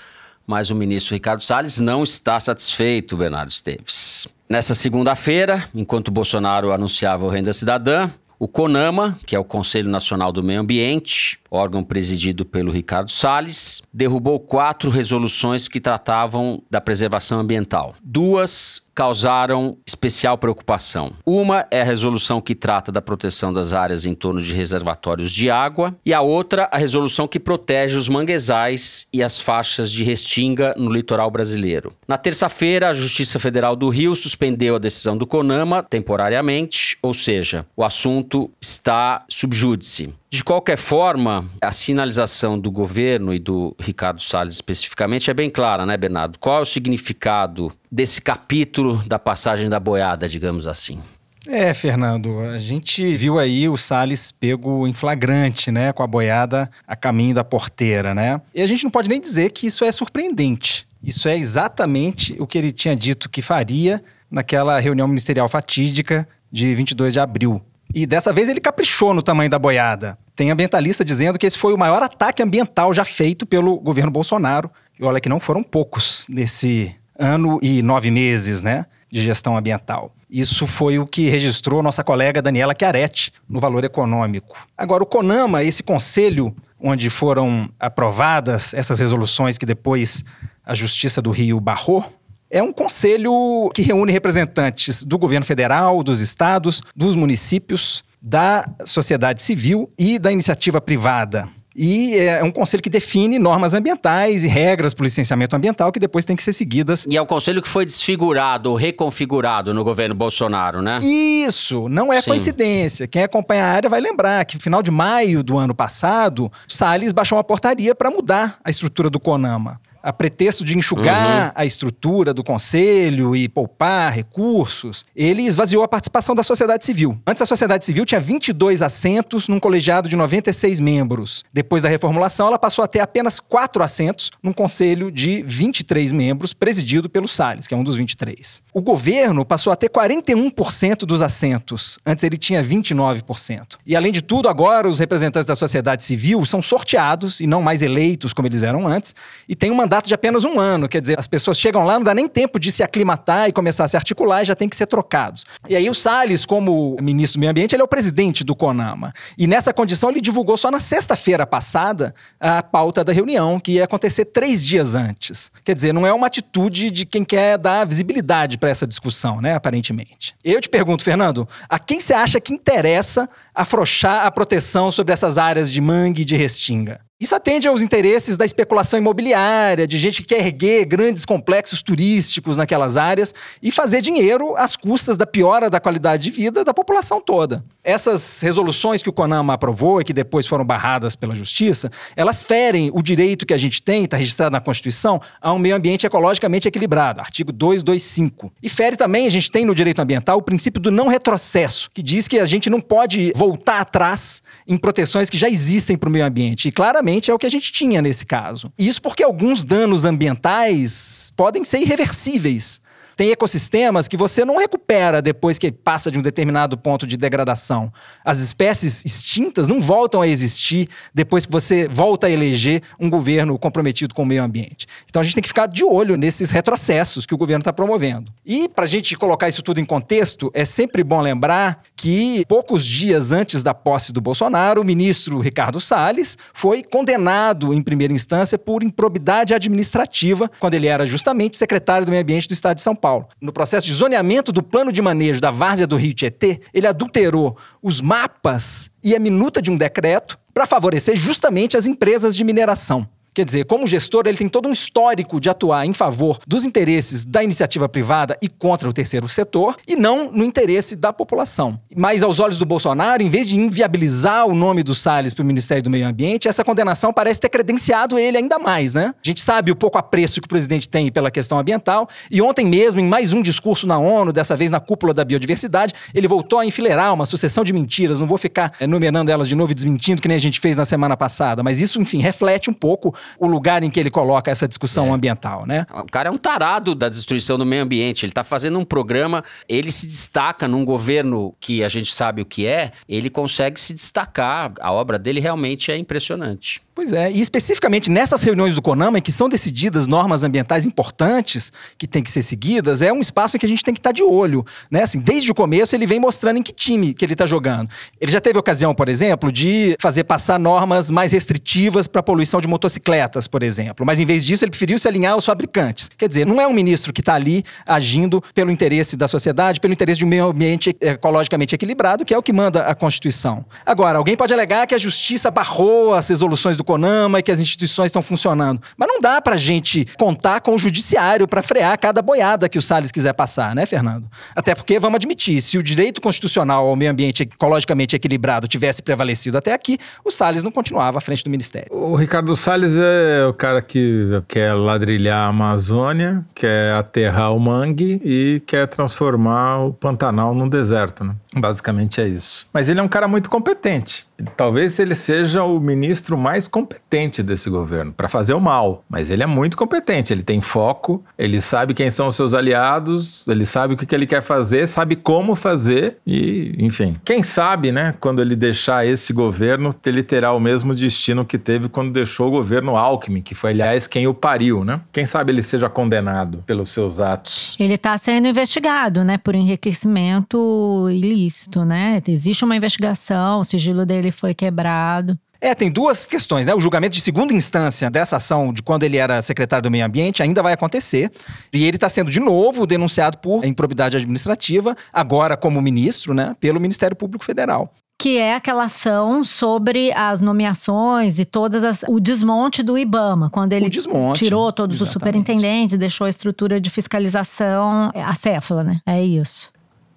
Mas o ministro Ricardo Salles não está satisfeito, Bernardo Esteves. Nessa segunda-feira, enquanto Bolsonaro anunciava o Renda Cidadã, o CONAMA, que é o Conselho Nacional do Meio Ambiente, órgão presidido pelo Ricardo Salles, derrubou quatro resoluções que tratavam da preservação ambiental. Duas causaram especial preocupação. Uma é a resolução que trata da proteção das áreas em torno de reservatórios de água, e a outra, a resolução que protege os manguezais e as faixas de restinga no litoral brasileiro. Na terça-feira, a Justiça Federal do Rio suspendeu a decisão do CONAMA temporariamente, ou seja, o assunto está subjúdice. De qualquer forma, a sinalização do governo e do Ricardo Salles especificamente é bem clara, né, Bernardo? Qual é o significado desse capítulo da passagem da boiada, digamos assim? É, Fernando, a gente viu aí o Salles pego em flagrante, né, com a boiada a caminho da porteira, né? E a gente não pode nem dizer que isso é surpreendente. Isso é exatamente o que ele tinha dito que faria naquela reunião ministerial fatídica de 22 de abril. E dessa vez ele caprichou no tamanho da boiada. Tem ambientalista dizendo que esse foi o maior ataque ambiental já feito pelo governo Bolsonaro E olha que não foram poucos nesse ano e nove meses, né, de gestão ambiental. Isso foi o que registrou nossa colega Daniela Chiaretti no Valor Econômico. Agora, o CONAMA, esse conselho onde foram aprovadas essas resoluções que depois a Justiça do Rio barrou, é um conselho que reúne representantes do governo federal, dos estados, dos municípios, da sociedade civil e da iniciativa privada. E é um conselho que define normas ambientais e regras para o licenciamento ambiental que depois tem que ser seguidas. E é o conselho que foi desfigurado ou reconfigurado no governo Bolsonaro, né? Isso, não é Sim. coincidência. Quem acompanha a área vai lembrar que no final de maio do ano passado, Salles baixou uma portaria para mudar a estrutura do CONAMA a pretexto de enxugar uhum. a estrutura do conselho e poupar recursos, ele esvaziou a participação da sociedade civil. Antes, a sociedade civil tinha 22 assentos num colegiado de 96 membros. Depois da reformulação, ela passou a ter apenas quatro assentos num conselho de 23 membros, presidido pelo Salles, que é um dos 23. O governo passou a ter 41% dos assentos. Antes, ele tinha 29%. E, além de tudo, agora os representantes da sociedade civil são sorteados e não mais eleitos como eles eram antes, e têm uma mandato de apenas um ano. Quer dizer, as pessoas chegam lá, não dá nem tempo de se aclimatar e começar a se articular e já tem que ser trocados. E aí o Salles, como ministro do Meio Ambiente, ele é o presidente do CONAMA. E nessa condição ele divulgou só na sexta-feira passada a pauta da reunião, que ia acontecer três dias antes. Quer dizer, não é uma atitude de quem quer dar visibilidade para essa discussão, né, aparentemente. Eu te pergunto, Fernando, a quem você acha que interessa afrouxar a proteção sobre essas áreas de mangue e de restinga? Isso atende aos interesses da especulação imobiliária, de gente que quer erguer grandes complexos turísticos naquelas áreas e fazer dinheiro às custas da piora da qualidade de vida da população toda. Essas resoluções que o CONAMA aprovou e que depois foram barradas pela Justiça, elas ferem o direito que a gente tem, está registrado na Constituição, a um meio ambiente ecologicamente equilibrado, artigo 225. E fere também, a gente tem no direito ambiental, o princípio do não retrocesso, que diz que a gente não pode voltar atrás em proteções que já existem para o meio ambiente. E claramente é o que a gente tinha nesse caso. Isso porque alguns danos ambientais podem ser irreversíveis. Tem ecossistemas que você não recupera depois que passa de um determinado ponto de degradação. As espécies extintas não voltam a existir depois que você volta a eleger um governo comprometido com o meio ambiente. Então a gente tem que ficar de olho nesses retrocessos que o governo está promovendo. E para a gente colocar isso tudo em contexto, é sempre bom lembrar que poucos dias antes da posse do Bolsonaro, o ministro Ricardo Salles foi condenado em primeira instância por improbidade administrativa, quando ele era justamente secretário do Meio Ambiente do Estado de São Paulo. No processo de zoneamento do plano de manejo da várzea do Rio Tietê, ele adulterou os mapas e a minuta de um decreto para favorecer justamente as empresas de mineração. Quer dizer, como gestor, ele tem todo um histórico de atuar em favor dos interesses da iniciativa privada e contra o terceiro setor, e não no interesse da população. Mas, aos olhos do Bolsonaro, em vez de inviabilizar o nome do Salles para o Ministério do Meio Ambiente, essa condenação parece ter credenciado ele ainda mais, né? A gente sabe o pouco apreço que o presidente tem pela questão ambiental, e ontem mesmo, em mais um discurso na ONU, dessa vez na cúpula da biodiversidade, ele voltou a enfileirar uma sucessão de mentiras. Não vou ficar enumerando elas de novo e desmentindo, que nem a gente fez na semana passada, mas isso, enfim, reflete um pouco o lugar em que ele coloca essa discussão é. ambiental, né? O cara é um tarado da destruição do meio ambiente. Ele está fazendo um programa, ele se destaca num governo que a gente sabe o que é, ele consegue se destacar. A obra dele realmente é impressionante. Pois é, e especificamente nessas reuniões do CONAMA, em que são decididas normas ambientais importantes que têm que ser seguidas, é um espaço em que a gente tem que estar de olho, né? Assim, desde o começo ele vem mostrando em que time que ele está jogando. Ele já teve ocasião, por exemplo, de fazer passar normas mais restritivas para a poluição de motocicletas, por exemplo. Mas em vez disso, ele preferiu se alinhar aos fabricantes. Quer dizer, não é um ministro que está ali agindo pelo interesse da sociedade, pelo interesse de um meio ambiente ecologicamente equilibrado, que é o que manda a Constituição. Agora, alguém pode alegar que a justiça barrou as resoluções do do CONAMA e que as instituições estão funcionando. Mas não dá para a gente contar com o judiciário para frear cada boiada que o Salles quiser passar, né, Fernando? Até porque, vamos admitir, se o direito constitucional ao meio ambiente ecologicamente equilibrado tivesse prevalecido até aqui, o Salles não continuava à frente do Ministério. O Ricardo Salles é o cara que quer ladrilhar a Amazônia, quer aterrar o mangue e quer transformar o Pantanal num deserto, né? Basicamente é isso. Mas ele é um cara muito competente. Talvez ele seja o ministro mais competente desse governo para fazer o mal, mas ele é muito competente. Ele tem foco, ele sabe quem são os seus aliados, ele sabe o que, ele quer fazer, sabe como fazer e, enfim. Quem sabe, né, quando ele deixar esse governo, ele terá o mesmo destino que teve quando deixou o governo Alckmin, que foi, aliás, quem o pariu, né? Quem sabe ele seja condenado pelos seus atos. Ele está sendo investigado, né, por enriquecimento ilícito, né? Existe uma investigação, o sigilo dele foi quebrado. É, tem duas questões, né? O julgamento de segunda instância dessa ação de quando ele era secretário do Meio Ambiente ainda vai acontecer. E ele está sendo de novo denunciado por improbidade administrativa, agora como ministro, né? Pelo Ministério Público Federal que é aquela ação sobre as nomeações e todas as, o desmonte do IBAMA, quando ele tirou todos exatamente. os superintendentes e deixou a estrutura de fiscalização acéfala, né? É isso.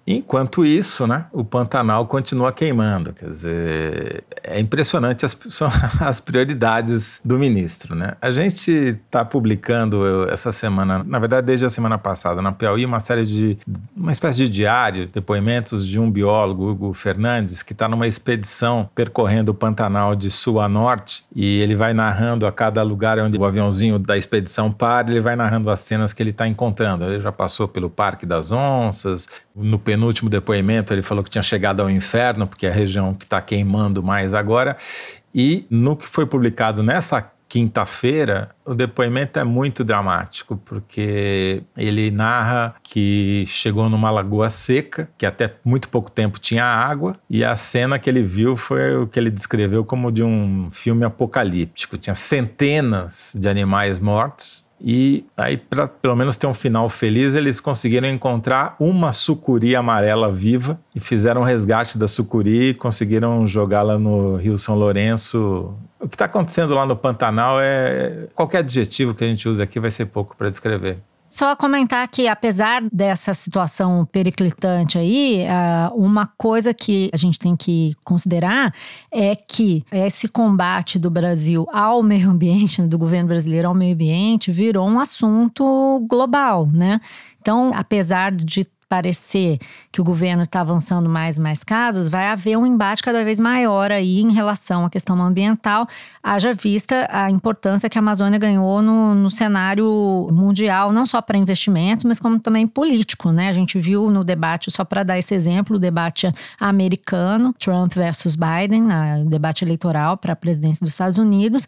Enquanto isso, né, o Pantanal continua queimando. Quer dizer, é impressionante as, [laughs] as prioridades do ministro. Né? A gente está publicando essa semana, na verdade, desde a semana passada, na Piauí, uma série de. uma espécie de diário, depoimentos de um biólogo, Hugo Fernandes, que está numa expedição percorrendo o Pantanal de sul a norte e ele vai narrando a cada lugar onde o aviãozinho da expedição para, ele vai narrando as cenas que ele está encontrando. Ele já passou pelo Parque das Onças, no penúltimo depoimento, ele falou que tinha chegado ao inferno, porque é a região que está queimando mais agora. E no que foi publicado nessa quinta-feira, o depoimento é muito dramático, porque ele narra que chegou numa lagoa seca, que até muito pouco tempo tinha água, e a cena que ele viu foi o que ele descreveu como de um filme apocalíptico. Tinha centenas de animais mortos, e aí, para pelo menos ter um final feliz, eles conseguiram encontrar uma sucuri amarela viva e fizeram um resgate da sucuri e conseguiram jogá-la no Rio São Lourenço. O que está acontecendo lá no Pantanal é. Qualquer adjetivo que a gente use aqui vai ser pouco para descrever. Só comentar que, apesar dessa situação periclitante aí, uma coisa que a gente tem que considerar é que esse combate do Brasil ao meio ambiente, do governo brasileiro ao meio ambiente, virou um assunto global, né? Então, apesar de parecer que o governo está avançando mais e mais casas, vai haver um embate cada vez maior aí em relação à questão ambiental, haja vista a importância que a Amazônia ganhou no, no cenário mundial, não só para investimentos, mas como também político, né? A gente viu no debate, só para dar esse exemplo, o debate americano, Trump versus Biden, na debate eleitoral para a presidência dos Estados Unidos,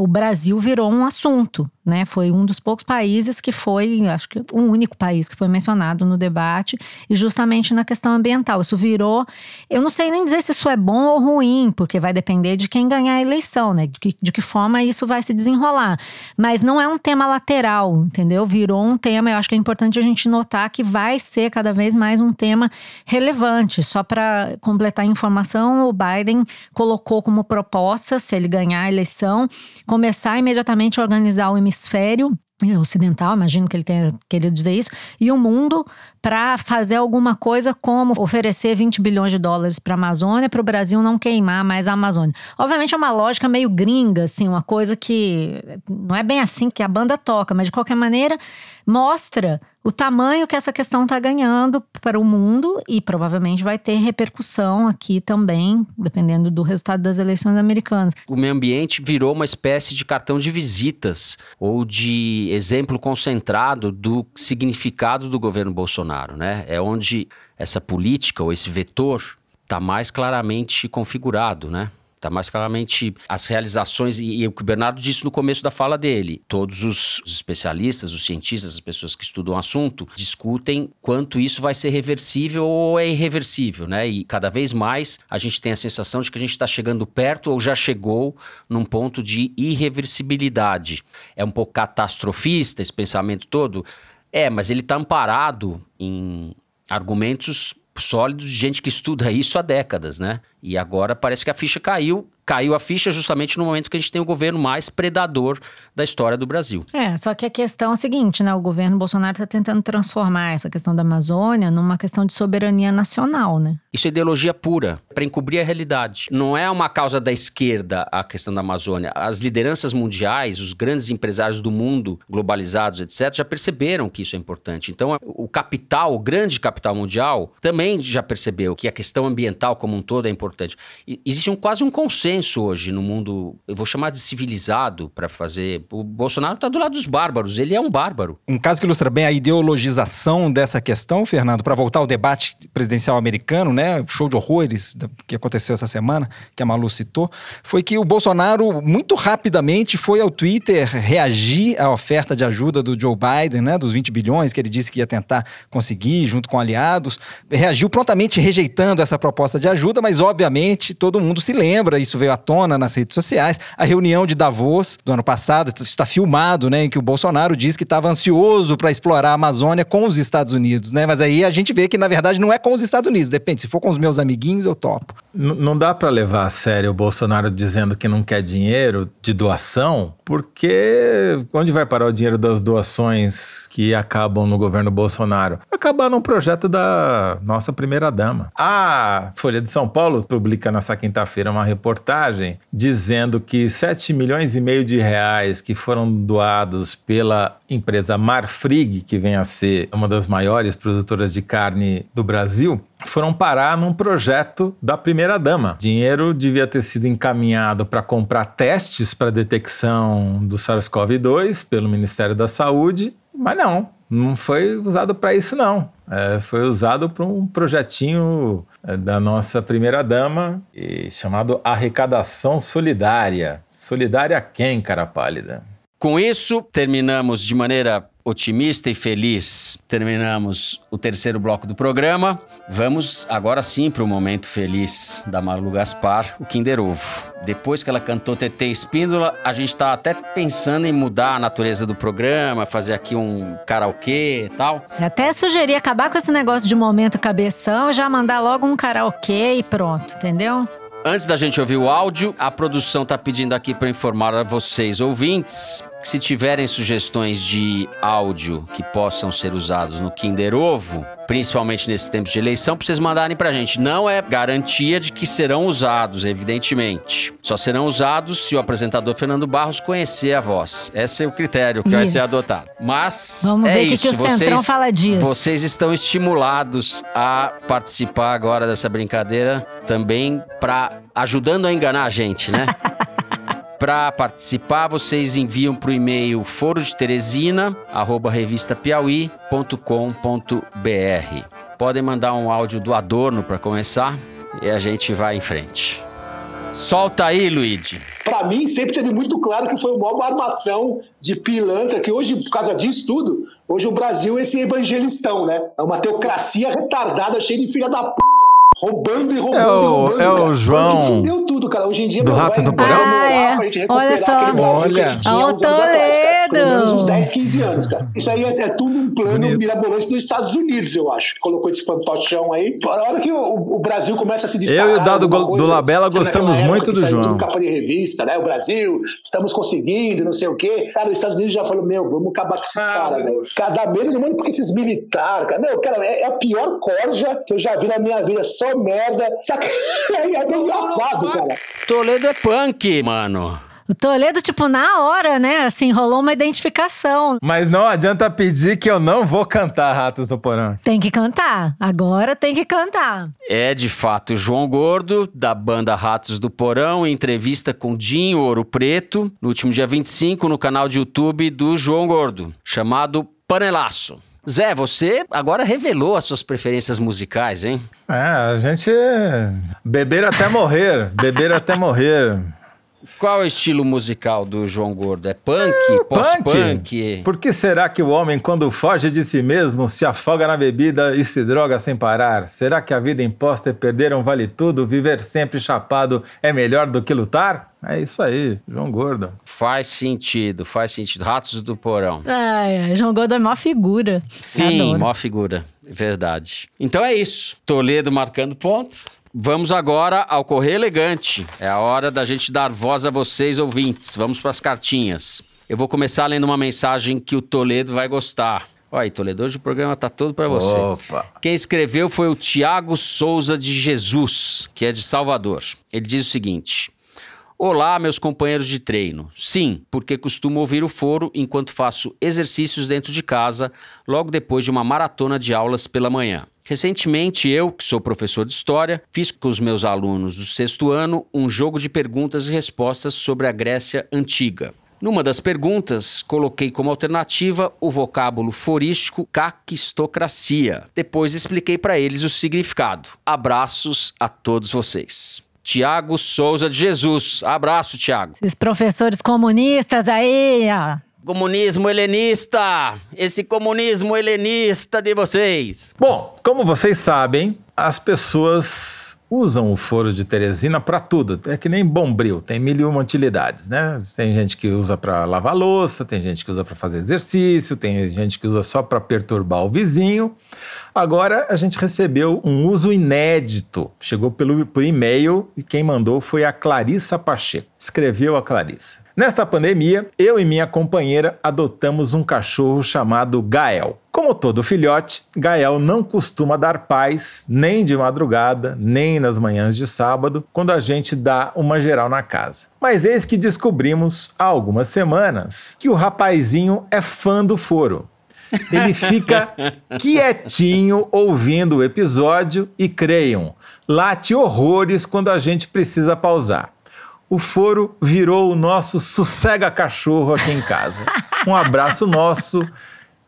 o Brasil virou um assunto, né? Foi um dos poucos países que foi, acho que o único país que foi mencionado no debate, e justamente na questão ambiental. Isso virou, eu não sei nem dizer se isso é bom ou ruim, porque vai depender de quem ganhar a eleição, né? De que, de que forma isso vai se desenrolar. Mas não é um tema lateral, entendeu? Virou um tema, eu acho que é importante a gente notar que vai ser cada vez mais um tema relevante. Só para completar a informação, o Biden colocou como proposta, se ele ganhar a eleição, começar imediatamente a organizar o hemisfério ocidental, imagino que ele tenha querido dizer isso, e o mundo para fazer alguma coisa como oferecer 20 bilhões de dólares para a Amazônia, para o Brasil não queimar mais a Amazônia. Obviamente é uma lógica meio gringa, assim, uma coisa que não é bem assim que a banda toca, mas de qualquer maneira mostra o tamanho que essa questão está ganhando para o mundo e provavelmente vai ter repercussão aqui também, dependendo do resultado das eleições americanas. O meio ambiente virou uma espécie de cartão de visitas ou de exemplo concentrado do significado do governo Bolsonaro, né? É onde essa política ou esse vetor está mais claramente configurado, né? Está mais claramente as realizações, e, e, o que o Bernardo disse no começo da fala dele. Todos os especialistas, os cientistas, as pessoas que estudam o assunto, discutem quanto isso vai ser reversível ou é irreversível, né? E cada vez mais a gente tem a sensação de que a gente está chegando perto ou já chegou num ponto de irreversibilidade. É um pouco catastrofista esse pensamento todo? É, mas ele está amparado em argumentos sólidos gente que estuda isso há décadas, né? E agora parece que a ficha caiu caiu a ficha justamente no momento que a gente tem o governo mais predador da história do Brasil. É, só que a questão é a seguinte, né? O governo Bolsonaro está tentando transformar essa questão da Amazônia numa questão de soberania nacional, né? Isso é ideologia pura, para encobrir a realidade. Não é uma causa da esquerda a questão da Amazônia. As lideranças mundiais, os grandes empresários do mundo, globalizados, etc., já perceberam que isso é importante. Então, o capital, o grande capital mundial, também já percebeu que a questão ambiental como um todo é importante. E existe um, quase um consenso consenso hoje no mundo, eu vou chamar de civilizado para fazer. O Bolsonaro está do lado dos bárbaros, ele é um bárbaro. Um caso que ilustra bem a ideologização dessa questão, Fernando, para voltar ao debate presidencial americano, né? Show de horrores que aconteceu essa semana, que a Malu citou, foi que o Bolsonaro muito rapidamente foi ao Twitter reagir à oferta de ajuda do Joe Biden, né? Dos 20 bilhões que ele disse que ia tentar conseguir junto com aliados. Reagiu prontamente rejeitando essa proposta de ajuda, mas obviamente todo mundo se lembra, isso veio à tona nas redes sociais. A reunião de Davos do ano passado está filmado, né, em que o Bolsonaro diz que estava ansioso para explorar a Amazônia com os Estados Unidos, né? Mas aí a gente vê que na verdade não é com os Estados Unidos, depende, se for com os meus amiguinhos eu topo. N não dá para levar a sério o Bolsonaro dizendo que não quer dinheiro de doação, porque onde vai parar o dinheiro das doações que acabam no governo Bolsonaro? Acabar num projeto da nossa primeira dama. A Folha de São Paulo publica nessa quinta-feira uma reportagem dizendo que 7 milhões e meio de reais que foram doados pela empresa Marfrig, que vem a ser uma das maiores produtoras de carne do Brasil, foram parar num projeto da primeira-dama. Dinheiro devia ter sido encaminhado para comprar testes para detecção do SARS-CoV-2 pelo Ministério da Saúde, mas não, não foi usado para isso não. É, foi usado para um projetinho é, da nossa primeira-dama chamado Arrecadação Solidária. Solidária quem, cara pálida? Com isso, terminamos de maneira otimista e feliz, terminamos o terceiro bloco do programa. Vamos agora sim para o momento feliz da Malu Gaspar, o Kinder Ovo. Depois que ela cantou TT Espíndola, a gente está até pensando em mudar a natureza do programa, fazer aqui um karaokê e tal. Até sugeri acabar com esse negócio de momento cabeção, já mandar logo um karaokê e pronto, entendeu? Antes da gente ouvir o áudio, a produção está pedindo aqui para informar a vocês, ouvintes, se tiverem sugestões de áudio que possam ser usados no Kinder Ovo, principalmente nesses tempos de eleição, para vocês mandarem para a gente. Não é garantia de que serão usados, evidentemente. Só serão usados se o apresentador Fernando Barros conhecer a voz. Esse é o critério que isso. vai ser adotado. Mas Vamos é ver isso. que, que o vocês, Centrão fala disso. Vocês estão estimulados a participar agora dessa brincadeira também para ajudando a enganar a gente, né? [laughs] Para participar, vocês enviam para o e-mail foro de Teresina, arroba revistapiauí.com.br. Podem mandar um áudio do Adorno para começar e a gente vai em frente. Solta aí, Luigi. Para mim, sempre teve muito claro que foi uma armação de pilantra, que hoje, por causa disso tudo, hoje o Brasil é esse evangelistão, né? É uma teocracia retardada, cheia de filha da p roubando e roubando é o, roubando. É o João. Fudeu tudo, cara. Hoje em dia, do meu, Rato do Porão? Ah, é. Olha só. Olha. Olha o Toledo. Pelo menos uns 10, 15 anos, cara. Isso aí é, é tudo um plano Bonito. mirabolante dos Estados Unidos, eu acho. Colocou esse fantochão aí. A hora que o, o Brasil começa a se destacar... Eu e o Dado coisa, do Labela gostamos muito do João. Tudo capa de revista, né? O Brasil, estamos conseguindo, não sei o quê. Cara, os Estados Unidos já falou, meu, vamos acabar com esses ah, caras, velho. Cara, dá medo do mundo porque esses militares, cara. Meu, cara, é, é a pior corja que eu já vi na minha vida. Só merda. Saca? [laughs] É até engraçado, cara. Toledo é punk, mano. O Toledo, tipo, na hora, né? Assim, rolou uma identificação. Mas não adianta pedir que eu não vou cantar Ratos do Porão. Tem que cantar. Agora tem que cantar. É, de fato, João Gordo, da banda Ratos do Porão, em entrevista com Dinho Ouro Preto, no último dia 25, no canal de YouTube do João Gordo, chamado Panelaço. Zé, você agora revelou as suas preferências musicais, hein? É, a gente. Beber até morrer. beber até morrer. Qual é o estilo musical do João Gordo? É punk? É, Pós-punk? Por que será que o homem, quando foge de si mesmo, se afoga na bebida e se droga sem parar? Será que a vida imposta é perder um vale tudo? Viver sempre chapado é melhor do que lutar? É isso aí, João Gordo. Faz sentido, faz sentido. Ratos do Porão. É, João Gordo é mó figura. Sim, mó figura. Verdade. Então é isso. Toledo marcando ponto. Vamos agora ao Correio Elegante. É a hora da gente dar voz a vocês, ouvintes. Vamos para as cartinhas. Eu vou começar lendo uma mensagem que o Toledo vai gostar. Olha aí, Toledo, hoje o programa tá todo para você. Opa. Quem escreveu foi o Tiago Souza de Jesus, que é de Salvador. Ele diz o seguinte: Olá, meus companheiros de treino. Sim, porque costumo ouvir o foro enquanto faço exercícios dentro de casa, logo depois de uma maratona de aulas pela manhã. Recentemente, eu, que sou professor de história, fiz com os meus alunos do sexto ano um jogo de perguntas e respostas sobre a Grécia Antiga. Numa das perguntas, coloquei como alternativa o vocábulo forístico caquistocracia. Depois expliquei para eles o significado. Abraços a todos vocês. Tiago Souza de Jesus. Abraço, Tiago. Esses professores comunistas aí, ó. Comunismo helenista! Esse comunismo helenista de vocês! Bom, como vocês sabem, as pessoas usam o foro de Teresina para tudo. É que nem bombril, tem mil e uma utilidades, né? Tem gente que usa para lavar louça, tem gente que usa para fazer exercício, tem gente que usa só para perturbar o vizinho. Agora a gente recebeu um uso inédito. Chegou pelo por e-mail e quem mandou foi a Clarissa Pacheco. Escreveu a Clarissa. Nesta pandemia, eu e minha companheira adotamos um cachorro chamado Gael. Como todo filhote, Gael não costuma dar paz nem de madrugada, nem nas manhãs de sábado, quando a gente dá uma geral na casa. Mas eis que descobrimos há algumas semanas que o rapazinho é fã do foro. Ele fica [laughs] quietinho ouvindo o episódio e creiam, late horrores quando a gente precisa pausar o foro virou o nosso sossega cachorro aqui em casa. Um abraço nosso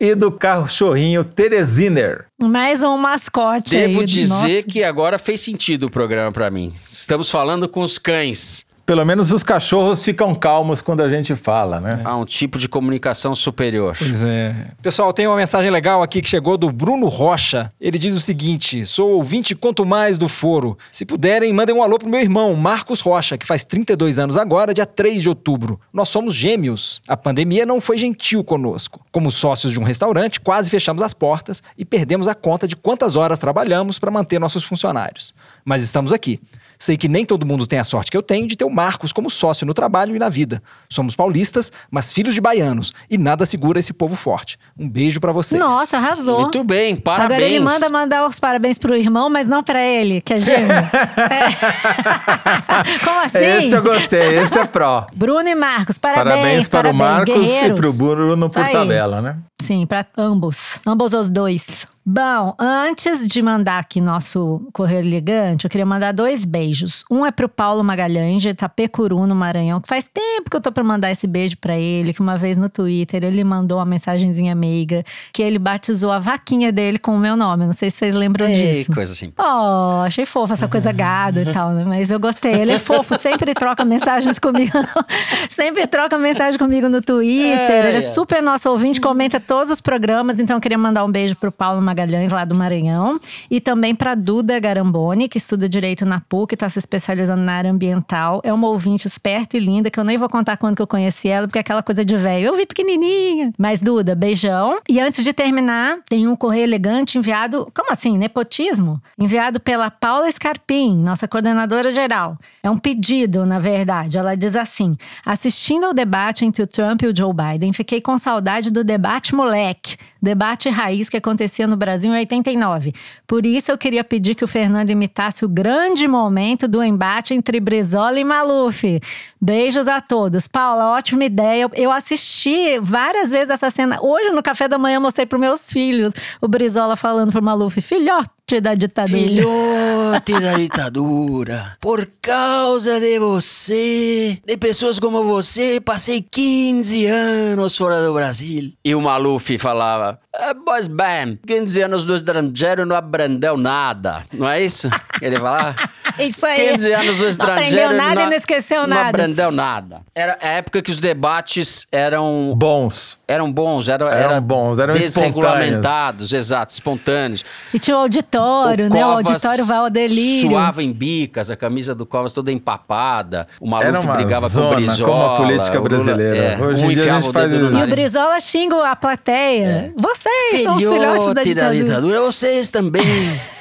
e do cachorrinho Teresiner. Mais um mascote Devo aí. dizer Nossa. que agora fez sentido o programa para mim. Estamos falando com os cães. Pelo menos os cachorros ficam calmos quando a gente fala, né? Há um tipo de comunicação superior. Pois é. Pessoal, tem uma mensagem legal aqui que chegou do Bruno Rocha. Ele diz o seguinte: sou ouvinte quanto mais do foro. Se puderem, mandem um alô pro meu irmão, Marcos Rocha, que faz 32 anos agora, dia 3 de outubro. Nós somos gêmeos. A pandemia não foi gentil conosco. Como sócios de um restaurante, quase fechamos as portas e perdemos a conta de quantas horas trabalhamos para manter nossos funcionários. Mas estamos aqui. Sei que nem todo mundo tem a sorte que eu tenho de ter o Marcos como sócio no trabalho e na vida. Somos paulistas, mas filhos de baianos, e nada segura esse povo forte. Um beijo pra vocês. Nossa, arrasou. Muito bem, parabéns. Agora ele manda mandar os parabéns pro irmão, mas não pra ele, que é gêmeo. [laughs] É. [laughs] Como assim? Esse eu gostei, esse é pró. Bruno e Marcos, parabéns. Parabéns para o Marcos e guerreiros. para o Bruno por tabela, né? Sim, para ambos. Ambos os dois. Bom, antes de mandar aqui nosso correio elegante, eu queria mandar dois beijos. Um é pro Paulo Magalhães, de Itapecuru, no Maranhão, que faz tempo que eu tô pra mandar esse beijo pra ele, que uma vez no Twitter ele mandou uma mensagenzinha meiga, que ele batizou a vaquinha dele com o meu nome. Não sei se vocês lembram Ei, disso. coisa assim. Oh, achei fofo essa coisa gado e [laughs] tal, né? Mas eu gostei. Ele é fofo, sempre troca mensagens comigo. [laughs] sempre troca mensagem comigo no Twitter. É, ele é é. super nosso ouvinte, comenta todos os programas. Então eu queria mandar um beijo pro Paulo Magalhães, lá do Maranhão. E também pra Duda Garamboni, que estuda Direito na PUC, tá se especializando na área ambiental. É uma ouvinte esperta e linda, que eu nem vou contar quando que eu conheci ela, porque é aquela coisa de velho. Eu vi pequenininha. Mas, Duda, beijão. E antes de terminar, tem um correio elegante enviado. Como assim? Nepotismo? Enviado pela Paula Scarpim, nossa coordenadora geral. É um pedido, na verdade. Ela diz assim: assistindo ao debate entre o Trump e o Joe Biden, fiquei com saudade do debate moleque, debate raiz que acontecia no Brasil em 89. Por isso eu queria pedir que o Fernando imitasse o grande momento do embate entre Brizola e Maluf. Beijos a todos. Paula, ótima ideia. Eu- assisti várias vezes essa cena. Hoje, no café da manhã, eu mostrei para meus filhos o Brizola falando pro Maluf: filhote da ditadura. Filhote da ditadura. Por causa de você, de pessoas como você, passei 15 anos fora do Brasil. E o Maluf falava: "Ah, Pois bem, 15 anos do estrangeiro não aprendeu nada. Não é isso? que Ele falava. [laughs] Isso aí. 15 anos do Não estrangeiro. aprendeu nada e não esqueceu não nada. aprendeu nada. Era a época que os debates eram. Bons. Eram bons, eram, Eram era bons, eram desregulamentados, exato, espontâneos. E tinha o auditório, né? O auditório Valdelírio. Suava em bicas, a camisa do Covas toda empapada. O Maluf Era uma brigava com zona, o Brizola. como a política o Lula- brasileira. é, Hoje um em dia a gente o faz isso. E o. Brizola xinga a plateia. Vocês são os filhotes da Filhote da ditadura. ditadura, vocês também. [laughs]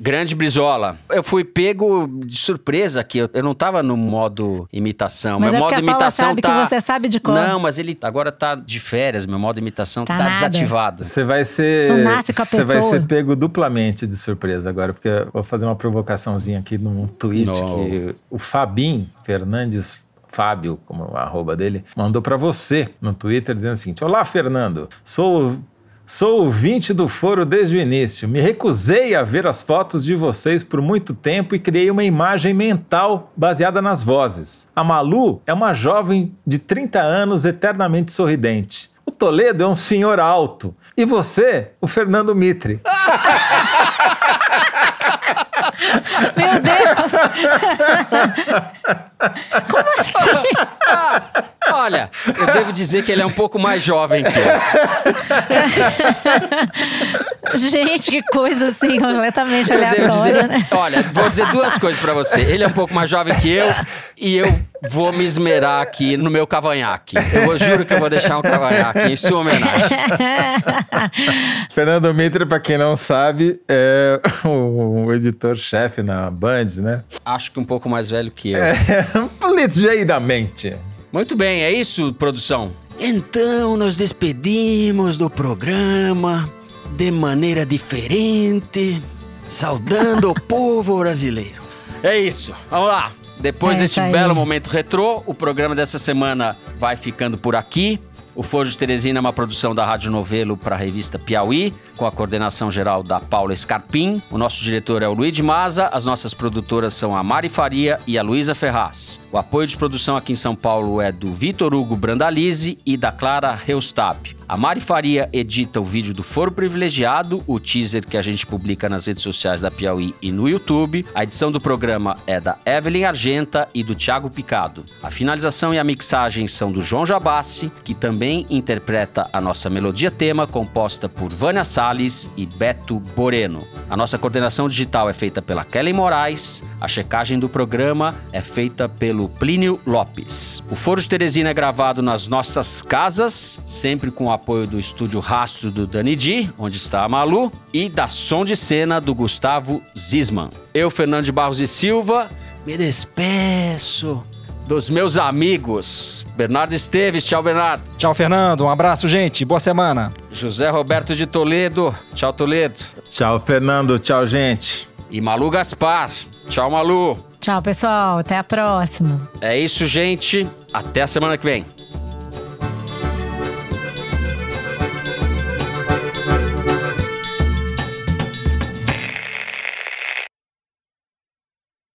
Grande Brizola. Eu fui pego de surpresa aqui. Eu, eu não tava no modo imitação. Mas meu é modo a imitação sabe tá. que você sabe de cor. Não, mas ele agora tá de férias. Meu modo imitação Tá tá, desativado. Você vai ser. Isso nasce com a Você vai pessoa. ser pego duplamente de surpresa agora, porque eu vou fazer uma provocaçãozinha aqui num tweet Não. que o Fabim Fernandes. Fábio, como o arroba dele, mandou pra você no Twitter dizendo o seguinte: Olá, Fernando. Sou Sou ouvinte do foro desde o início. Me recusei a ver as fotos de vocês por muito tempo e criei uma imagem mental baseada nas vozes. A Malu é uma jovem de 30 anos eternamente sorridente. O Toledo é um senhor alto. E você, o Fernando Mitre. [laughs] Meu Deus! [laughs] Como assim? [laughs] Olha, eu devo dizer que ele é um pouco mais jovem que eu. Gente, que coisa assim, completamente Eu devo aleatória, dizer, né? olha, vou dizer duas coisas pra você. Ele é um pouco mais jovem que eu e eu vou me esmerar aqui no meu cavanhaque. Eu vou- juro que eu vou deixar um cavanhaque em sua homenagem. [laughs] Fernando Mitre, para quem não sabe, é o editor-chefe na Band, né? Acho que um pouco mais velho que eu. É, [laughs] ligeiramente. Muito bem, é isso, produção? Então nos despedimos do programa de maneira diferente, saudando o [laughs] povo brasileiro. É isso, vamos lá. Depois É desse isso aí. belo momento retrô, o programa dessa semana vai ficando por aqui. O Foro de Teresina é uma produção da Rádio Novelo para a revista Piauí, com a coordenação geral da Paula Scarpim. O nosso diretor é o Luiz de Maza, as nossas produtoras são a Mari Faria e a Luísa Ferraz. O apoio de produção aqui em São Paulo é do Vitor Hugo Brandalize e da Clara Reustab. A Mari Faria edita o vídeo do Foro Privilegiado, o teaser que a gente publica nas redes sociais da Piauí e no YouTube. A edição do programa é da Evelyn Argenta e do Thiago Picado. A finalização e a mixagem são do João Jabassi, que também interpreta a nossa melodia tema, composta por Vânia Salles e Beto Boreno. A nossa coordenação digital é feita pela Kelly Moraes, a checagem do programa é feita pelo Plínio Lopes. O Foro de Teresina é gravado nas nossas casas, sempre com o apoio do estúdio Rastro do Dani Di, onde está a Malu, e da som de cena do Gustavo Zisman. Eu, Fernando de Barros e Silva, me despeço dos meus amigos. Bernardo Esteves, tchau, Bernardo. Tchau, Fernando. Um abraço, gente. Boa semana. José Roberto de Toledo, tchau, Toledo. Tchau, Fernando. Tchau, gente. E Malu Gaspar, tchau, Malu. Tchau, pessoal. Até a próxima. É isso, gente. Até a semana que vem.